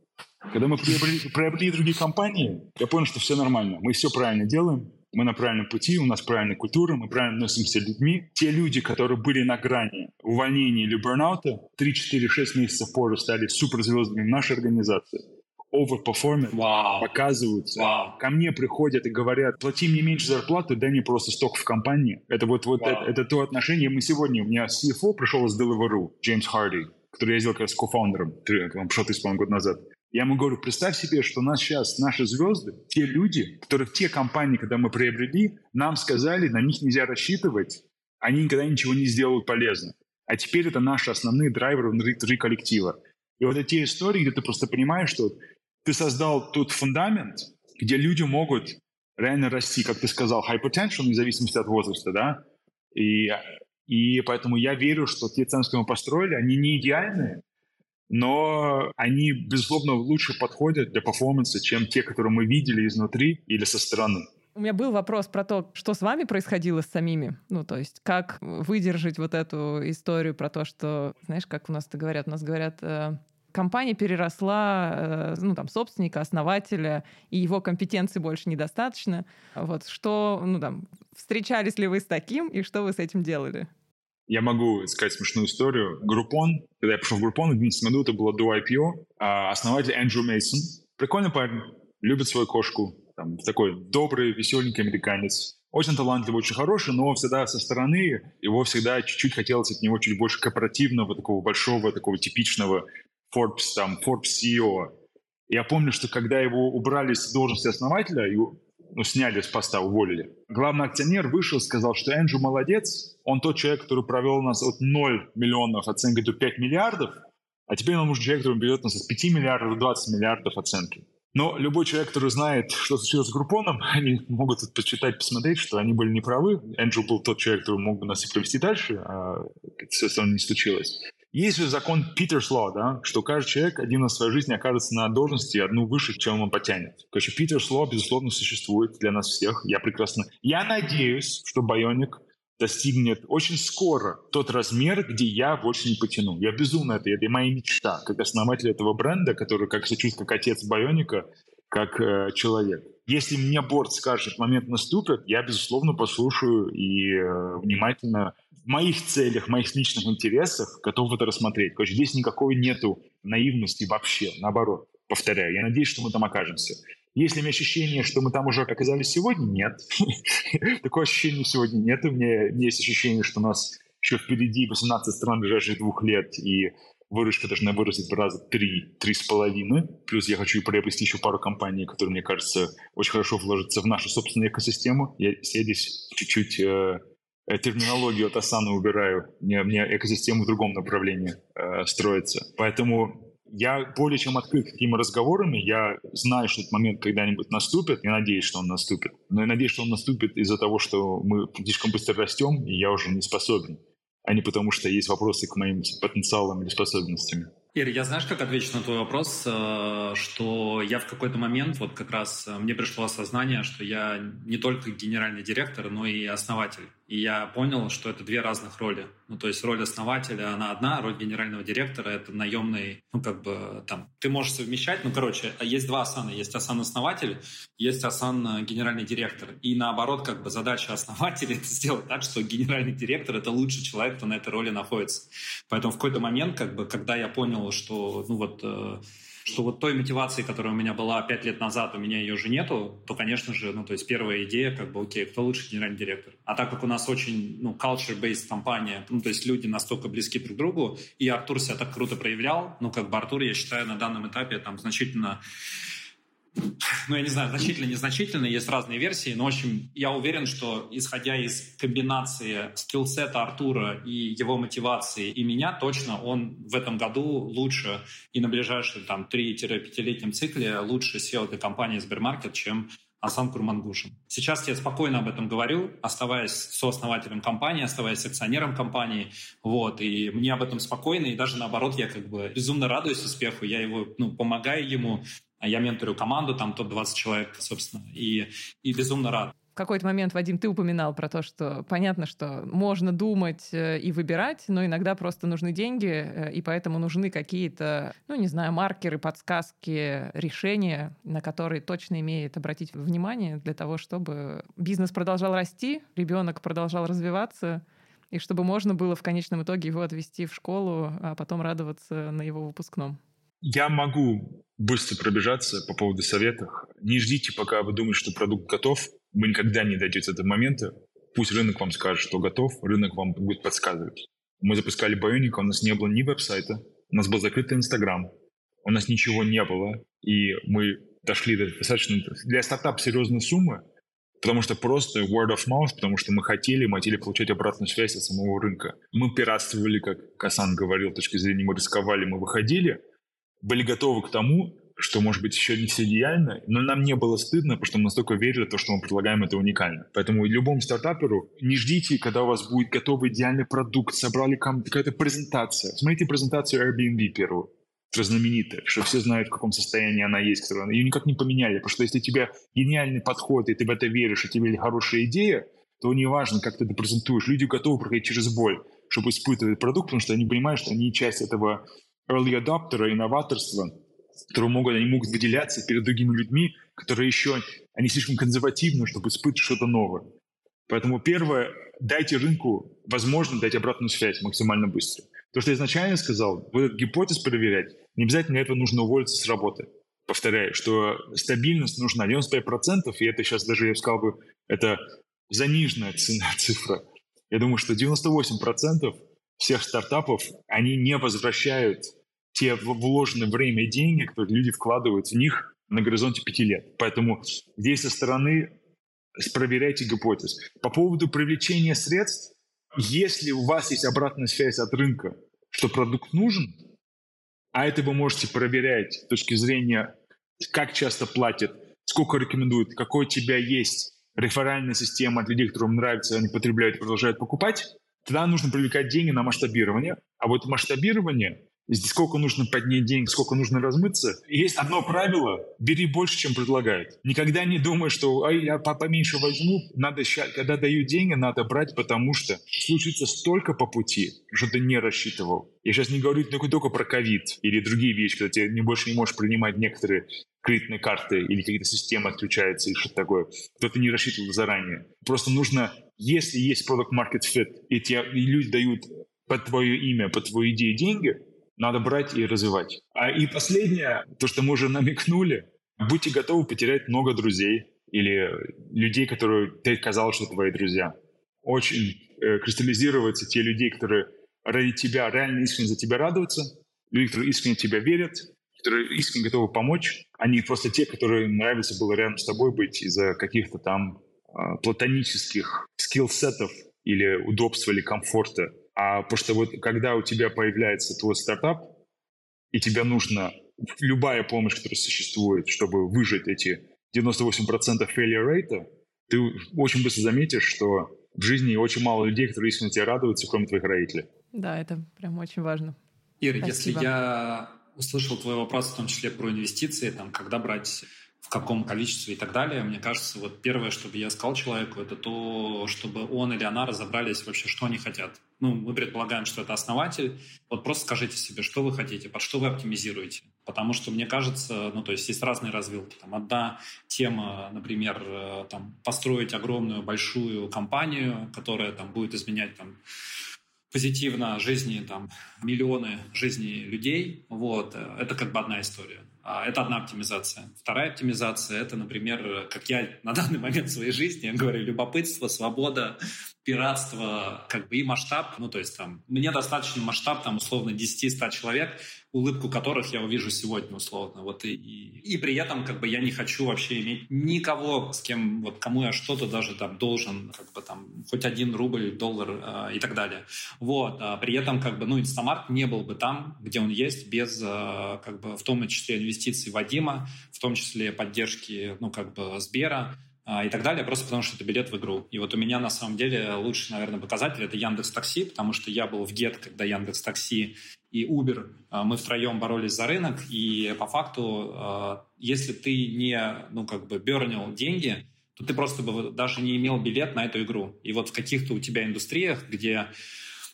[SPEAKER 3] Когда мы приобрели, приобрели другие компании, я понял, что все нормально. Мы все правильно делаем, мы на правильном пути, у нас правильная культура, мы правильно носимся людьми. Те люди, которые были на грани увольнения или бурнаута, 3, 4, 6 месяцев позже стали суперзвездами нашей организации. Overperformance wow. показываются. Wow. Ко мне приходят и говорят, плати мне меньше зарплаты, дай мне просто сток в компании. Это вот, вот wow. это, это то отношение. Мы сегодня, у меня CFO пришел из Deliveroo, Джеймс Харди, который я сделал как раз кофаундером, он пришел 3,5 года назад. Я ему говорю, представь себе, что у нас сейчас наши звезды, те люди, которые те компании, когда мы приобрели, нам сказали, на них нельзя рассчитывать, они никогда ничего не сделают полезно. А теперь это наши основные драйверы внутри коллектива. И вот эти истории, где ты просто понимаешь, что ты создал тот фундамент, где люди могут реально расти, как ты сказал, high potential, вне зависимости от возраста, да? И, и поэтому я верю, что те ценности, которые мы построили, они не идеальные, но они, безусловно, лучше подходят для перформанса, чем те, которые мы видели изнутри или со стороны.
[SPEAKER 1] У меня был вопрос про то, что с вами происходило с самими. Ну, то есть, как выдержать вот эту историю про то, что, знаешь, как у нас это говорят? У нас говорят, э, компания переросла, э, ну, там, собственника, основателя, и его компетенции больше недостаточно. Вот что, ну, там, встречались ли вы с таким, и что вы с этим делали?
[SPEAKER 3] Я могу сказать смешную историю. Группон, когда я пришел в Группон в 2011 году, это было до IPO, а основатель Эндрю Мейсон. Прикольный парень, любит свою кошку, там, такой добрый, веселенький американец. Очень талантливый, очень хороший, но всегда со стороны его всегда чуть-чуть хотелось от него чуть больше корпоративного, такого большого, такого типичного Forbes, там, Forbes CEO. Я помню, что когда его убрали с должности основателя, его ну, сняли с поста, уволили. Главный акционер вышел, сказал, что Энджу молодец, он тот человек, который провел нас от 0 миллионов оценки до 5 миллиардов, а теперь нам нужен человек, который берет нас от 5 миллиардов до 20 миллиардов оценки. Но любой человек, который знает, что случилось с Группоном, [laughs] они могут тут почитать, посмотреть, что они были неправы. Энджел был тот человек, который мог бы нас и провести дальше, а это не случилось. Есть же закон Питерс Law, да, что каждый человек один на своей жизни окажется на должности одну выше, чем он потянет. Короче, Питерс Law, безусловно, существует для нас всех. Я прекрасно... Я надеюсь, что Байоник достигнет очень скоро тот размер, где я больше не потяну. Я безумно это, это моя мечта, как основатель этого бренда, который как сочувствует как отец Байоника, как э, человек. Если мне борт скажет, момент наступит, я, безусловно, послушаю и э, внимательно в моих целях, моих личных интересах готов это рассмотреть. Короче, здесь никакой нету наивности вообще, наоборот. Повторяю, я надеюсь, что мы там окажемся. Есть ли у меня ощущение, что мы там уже оказались сегодня? Нет. [laughs] Такое ощущение сегодня нет. У меня есть ощущение, что у нас еще впереди 18 стран ближайших двух лет, и выручка должна вырасти в раза три, три с половиной. Плюс я хочу приобрести еще пару компаний, которые, мне кажется, очень хорошо вложатся в нашу собственную экосистему. Я, здесь чуть-чуть Э, терминологию от Асана убираю, мне, мне экосистема в другом направлении э, строится. Поэтому я более чем открыт к такими разговорами. Я знаю, что этот момент когда-нибудь наступит. Я надеюсь, что он наступит. Но я надеюсь, что он наступит из-за того, что мы слишком быстро растем, и я уже не способен. А не потому, что есть вопросы к моим потенциалам или способностям.
[SPEAKER 2] Ир, я знаешь, как отвечу на твой вопрос, э, что я в какой-то момент, вот как раз мне пришло осознание, что я не только генеральный директор, но и основатель. И я понял, что это две разных роли. Ну, то есть роль основателя, она одна, роль генерального директора — это наемный, ну, как бы, там, ты можешь совмещать, ну, короче, есть два асана. Есть асан-основатель, есть асан-генеральный директор. И наоборот, как бы, задача основателя — это сделать так, что генеральный директор — это лучший человек, кто на этой роли находится. Поэтому в какой-то момент, как бы, когда я понял, что, ну, вот, э, что вот той мотивации, которая у меня была пять лет назад, у меня ее уже нету, то, конечно же, ну, то есть первая идея, как бы, окей, кто лучший генеральный директор? А так как у нас очень, ну, culture-based компания, ну, то есть люди настолько близки друг к другу, и Артур себя так круто проявлял, ну, как бы Артур, я считаю, на данном этапе там значительно ну, я не знаю, значительно, незначительно, есть разные версии, но, в общем, я уверен, что, исходя из комбинации скиллсета Артура и его мотивации и меня, точно он в этом году лучше и на ближайшем там 3-5-летнем цикле лучше SEO для компании Сбермаркет, чем Асан Курмангушин. Сейчас я спокойно об этом говорю, оставаясь сооснователем компании, оставаясь акционером компании, вот, и мне об этом спокойно, и даже наоборот, я как бы безумно радуюсь успеху, я его, ну, помогаю ему, я менторю команду, там топ-20 человек, собственно, и, и безумно рад.
[SPEAKER 1] В какой-то момент, Вадим, ты упоминал про то, что понятно, что можно думать э, и выбирать, но иногда просто нужны деньги, э, и поэтому нужны какие-то, ну, не знаю, маркеры, подсказки, решения, на которые точно имеет обратить внимание для того, чтобы бизнес продолжал расти, ребенок продолжал развиваться, и чтобы можно было в конечном итоге его отвести в школу, а потом радоваться на его выпускном.
[SPEAKER 3] Я могу быстро пробежаться по поводу советов. Не ждите, пока вы думаете, что продукт готов. Вы никогда не дойдете до этого момента. Пусть рынок вам скажет, что готов, рынок вам будет подсказывать. Мы запускали Байоника, у нас не было ни веб-сайта, у нас был закрытый Инстаграм, у нас ничего не было, и мы дошли до достаточно для стартапа серьезной суммы, потому что просто word of mouth, потому что мы хотели, мы хотели получать обратную связь от самого рынка. Мы пиратствовали, как Касан говорил, с точки зрения мы рисковали, мы выходили – были готовы к тому, что, может быть, еще не все идеально, но нам не было стыдно, потому что мы настолько верили в то, что мы предлагаем, это уникально. Поэтому любому стартаперу не ждите, когда у вас будет готовый идеальный продукт, собрали какая-то презентация. Смотрите презентацию Airbnb первую, знаменитая, что все знают, в каком состоянии она есть, которую ее никак не поменяли, потому что если у тебя гениальный подход, и ты в это веришь, и тебе хорошая идея, то неважно, как ты это презентуешь, люди готовы проходить через боль, чтобы испытывать продукт, потому что они понимают, что они часть этого early adopter, инноваторства, которые могут, они могут выделяться перед другими людьми, которые еще, они слишком консервативны, чтобы испытывать что-то новое. Поэтому первое, дайте рынку возможность дать обратную связь максимально быстро. То, что я изначально сказал, вот этот гипотез проверять, не обязательно для этого нужно уволиться с работы. Повторяю, что стабильность нужна 95%, и это сейчас даже, я сказал бы, это заниженная цена, [laughs] цифра. Я думаю, что 98% всех стартапов, они не возвращают те вложенные время и деньги, которые люди вкладывают в них на горизонте пяти лет. Поэтому здесь со стороны проверяйте гипотез. По поводу привлечения средств, если у вас есть обратная связь от рынка, что продукт нужен, а это вы можете проверять с точки зрения, как часто платят, сколько рекомендуют, какой у тебя есть реферальная система от людей, которым нравится, они потребляют продолжают покупать, тогда нужно привлекать деньги на масштабирование. А вот масштабирование сколько нужно поднять денег, сколько нужно размыться. есть одно правило – бери больше, чем предлагают. Никогда не думай, что а я поменьше возьму, надо когда дают деньги, надо брать, потому что случится столько по пути, что ты не рассчитывал. Я сейчас не говорю только, только про ковид или другие вещи, когда ты не, больше не можешь принимать некоторые кредитные карты или какие-то системы отключаются или что-то такое, то ты не рассчитывал заранее. Просто нужно, если есть product market fit, и, тебе, и люди дают под твое имя, под твою идею деньги, надо брать и развивать. А и последнее, то, что мы уже намекнули, будьте готовы потерять много друзей или людей, которые ты казалось, что твои друзья. Очень э, кристаллизируются те людей, которые ради тебя реально искренне за тебя радуются, люди, которые искренне тебя верят, которые искренне готовы помочь, а не просто те, которые нравится было рядом с тобой быть из-за каких-то там э, платонических скиллсетов или удобства или комфорта а потому что вот когда у тебя появляется твой стартап, и тебе нужна любая помощь, которая существует, чтобы выжить эти 98% failure rate, ты очень быстро заметишь, что в жизни очень мало людей, которые искренне тебе радуются, кроме твоих родителей.
[SPEAKER 1] Да, это прям очень важно.
[SPEAKER 2] Ира, Спасибо. если я услышал твой вопрос, в том числе про инвестиции, там, когда брать в каком количестве и так далее. Мне кажется, вот первое, что бы я сказал человеку, это то, чтобы он или она разобрались вообще, что они хотят. Ну, мы предполагаем, что это основатель. Вот просто скажите себе, что вы хотите, под что вы оптимизируете. Потому что, мне кажется, ну, то есть есть разные развилки. Там одна тема, например, э, там, построить огромную, большую компанию, которая там будет изменять там позитивно жизни там миллионы жизней людей. Вот. Это как бы одна история. А, это одна оптимизация. Вторая оптимизация — это, например, как я на данный момент в своей жизни, я говорю, любопытство, свобода, пиратство, как бы и масштаб. Ну, то есть там мне достаточно масштаб, там, условно, 10-100 человек, улыбку которых я увижу сегодня, условно. Вот и, и, и при этом, как бы, я не хочу вообще иметь никого, с кем, вот, кому я что-то даже там должен, как бы там, хоть один рубль, доллар э, и так далее. Вот. А при этом, как бы, ну, Инстамарт не был бы там, где он есть, без, э, как бы, в том числе инвестиций Вадима, в том числе поддержки, ну, как бы, Сбера, а, и так далее, просто потому что это билет в игру. И вот у меня на самом деле лучший, наверное, показатель это Яндекс Такси, потому что я был в Gett, когда Яндекс Такси и Uber, а, мы втроем боролись за рынок, и по факту, а, если ты не, ну, как бы, burn ил деньги, то ты просто бы даже не имел билет на эту игру. И вот в каких-то у тебя индустриях, где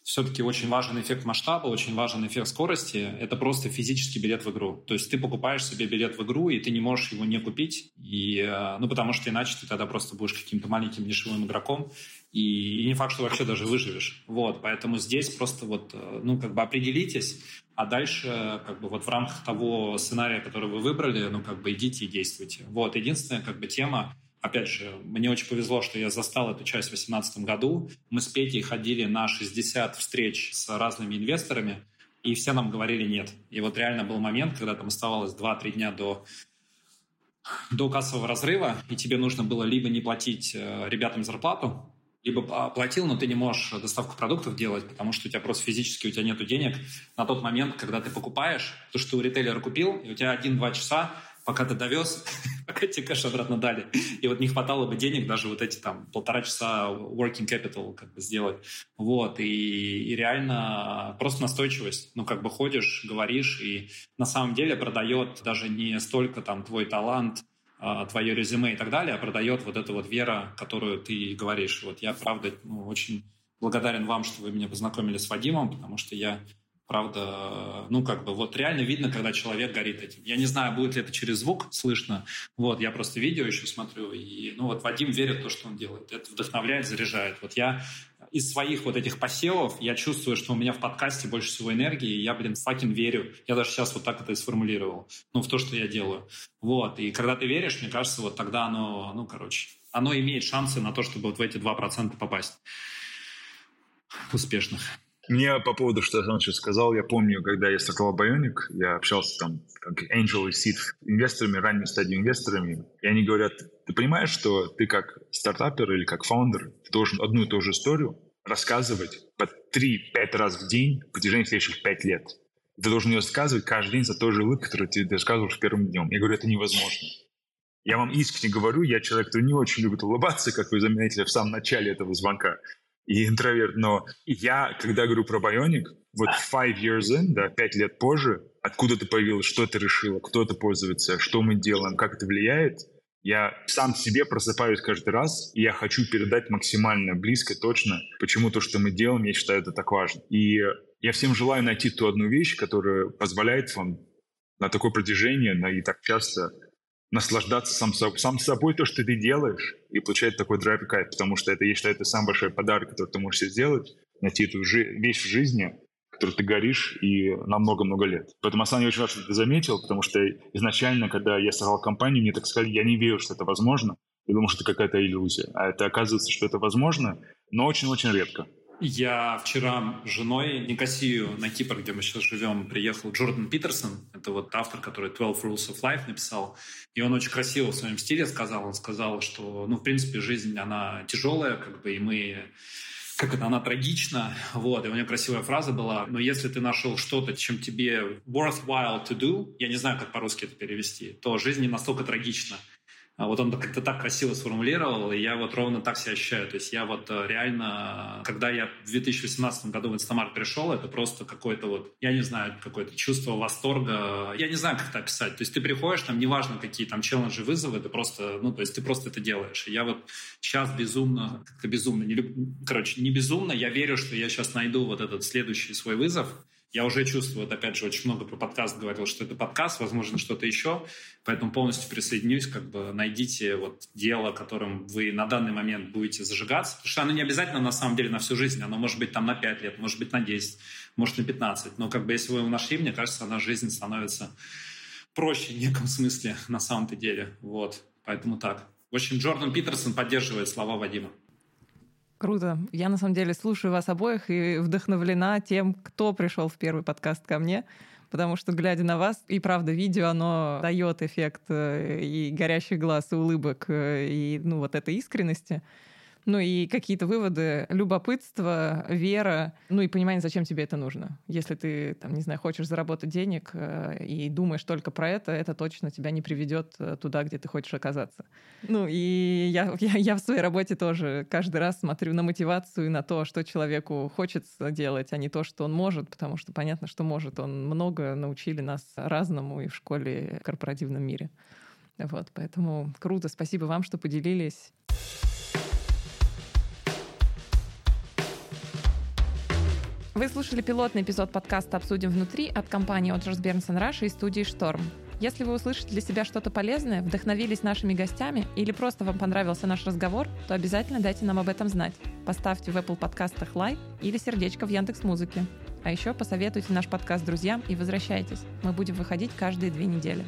[SPEAKER 2] все-таки очень важен эффект масштаба, очень важен эффект скорости. Это просто физический билет в игру. То есть ты покупаешь себе билет в игру, и ты не можешь его не купить, и, э, ну, потому что иначе ты тогда просто будешь каким-то маленьким дешевым игроком, и, и не факт, что вообще даже выживешь. Вот, поэтому здесь просто вот, э, ну, как бы определитесь, а дальше, как бы вот в рамках того сценария, который вы выбрали, ну, как бы идите и действуйте. Вот, единственная, как бы, тема, Опять же, мне очень повезло, что я застал эту часть в 2018 году. Мы с Петей ходили на 60 встреч с разными инвесторами, и все нам говорили нет. И вот реально был момент, когда там оставалось 2-3 дня до до кассового разрыва, и тебе нужно было либо не платить э, ребятам зарплату, либо платил, но ты не можешь доставку продуктов делать, потому что у тебя просто физически у тебя нет денег на тот момент, когда ты покупаешь, то, что у ритейлера купил, и у тебя один-два часа пока ты довез, [laughs] пока тебе кэш обратно дали. И вот не хватало бы денег даже вот эти там полтора часа working capital как бы сделать. Вот, и, и реально просто настойчивость. Ну, как бы ходишь, говоришь, и на самом деле продает даже не столько там твой талант, а, твое резюме и так далее, а продает вот эта вот вера, которую ты говоришь. Вот я, правда, ну, очень благодарен вам, что вы меня познакомили с Вадимом, потому что я Правда, ну, как бы, вот реально видно, когда человек горит этим. Я не знаю, будет ли это через звук слышно. Вот, я просто видео еще смотрю, и, ну, вот Вадим верит в то, что он делает. Это вдохновляет, заряжает. Вот я из своих вот этих посевов, я чувствую, что у меня в подкасте больше всего энергии, и я, блин, факин верю. Я даже сейчас вот так это и сформулировал. Ну, в то, что я делаю. Вот, и когда ты веришь, мне кажется, вот тогда оно, ну, короче, оно имеет шансы на то, чтобы вот в эти 2% попасть успешных.
[SPEAKER 3] Мне по поводу, что я сейчас сказал, я помню, когда я стартовал Bionic, я общался там как angel и seed инвесторами, ранними стадии инвесторами, и они говорят, ты понимаешь, что ты как стартапер или как фаундер, должен одну и ту же историю рассказывать по 3-5 раз в день в протяжении следующих 5 лет. Ты должен ее рассказывать каждый день за той же улыбкой, которую ты рассказываешь первым днем. Я говорю, это невозможно. Я вам искренне говорю, я человек, который не очень любит улыбаться, как вы заметили в самом начале этого звонка и интроверт, но я, когда говорю про Bionic, вот five years in, да, пять лет позже, откуда ты появилась, что ты решила, кто это пользуется, что мы делаем, как это влияет, я сам себе просыпаюсь каждый раз, и я хочу передать максимально близко, точно, почему то, что мы делаем, я считаю, это так важно. И я всем желаю найти ту одну вещь, которая позволяет вам на такое протяжение, на и так часто наслаждаться сам, сам собой, то, что ты делаешь, и получать такой драйв и кайф, потому что это, я считаю, это самый большой подарок, который ты можешь себе сделать, найти эту жи- вещь в жизни, которой ты горишь и на много-много лет. Поэтому, на очень важно, что ты заметил, потому что изначально, когда я создал компанию, мне так сказали, я не верю, что это возможно, я думал, что это какая-то иллюзия. А это оказывается, что это возможно, но очень-очень редко.
[SPEAKER 2] Я вчера женой Никосию, на Кипр, где мы сейчас живем, приехал Джордан Питерсон. Это вот автор, который 12 Rules of Life написал. И он очень красиво в своем стиле сказал. Он сказал, что, ну, в принципе, жизнь, она тяжелая, как бы, и мы как это, она трагична, вот, и у нее красивая фраза была, но если ты нашел что-то, чем тебе worthwhile to do, я не знаю, как по-русски это перевести, то жизнь не настолько трагична. А вот он как-то так красиво сформулировал, и я вот ровно так себя ощущаю. То есть я вот э, реально, когда я в 2018 году в Инстамарт пришел, это просто какое-то вот, я не знаю, какое-то чувство восторга. Я не знаю, как это описать. То есть ты приходишь, там неважно, какие там челленджи, вызовы, ты просто, ну, то есть ты просто это делаешь. И я вот сейчас безумно, как-то безумно, не короче, не безумно, я верю, что я сейчас найду вот этот следующий свой вызов, я уже чувствую, вот опять же, очень много про подкаст говорил, что это подкаст, возможно, что-то еще, поэтому полностью присоединюсь, как бы найдите вот дело, которым вы на данный момент будете зажигаться, потому что оно не обязательно на самом деле на всю жизнь, оно может быть там на 5 лет, может быть на 10, может на 15, но как бы если вы его нашли, мне кажется, она жизнь становится проще в неком смысле на самом-то деле, вот, поэтому так. В общем, Джордан Питерсон поддерживает слова Вадима.
[SPEAKER 1] Круто. Я на самом деле слушаю вас обоих и вдохновлена тем, кто пришел в первый подкаст ко мне, потому что, глядя на вас, и правда, видео, оно дает эффект э, и горящих глаз, и улыбок, э, и ну, вот этой искренности. Ну и какие-то выводы, любопытство, вера, ну и понимание, зачем тебе это нужно. Если ты, там, не знаю, хочешь заработать денег э, и думаешь только про это, это точно тебя не приведет э, туда, где ты хочешь оказаться. Ну и я, [laughs] я, я в своей работе тоже каждый раз смотрю на мотивацию и на то, что человеку хочется делать, а не то, что он может, потому что понятно, что может. Он много научили нас разному и в школе, и в корпоративном мире. Вот, поэтому круто, спасибо вам, что поделились. Вы слушали пилотный эпизод подкаста «Обсудим внутри» от компании Оджерс Бернсон Раша и студии «Шторм». Если вы услышите для себя что-то полезное, вдохновились нашими гостями или просто вам понравился наш разговор, то обязательно дайте нам об этом знать. Поставьте в Apple подкастах лайк или сердечко в Яндекс Музыке. А еще посоветуйте наш подкаст друзьям и возвращайтесь. Мы будем выходить каждые две недели.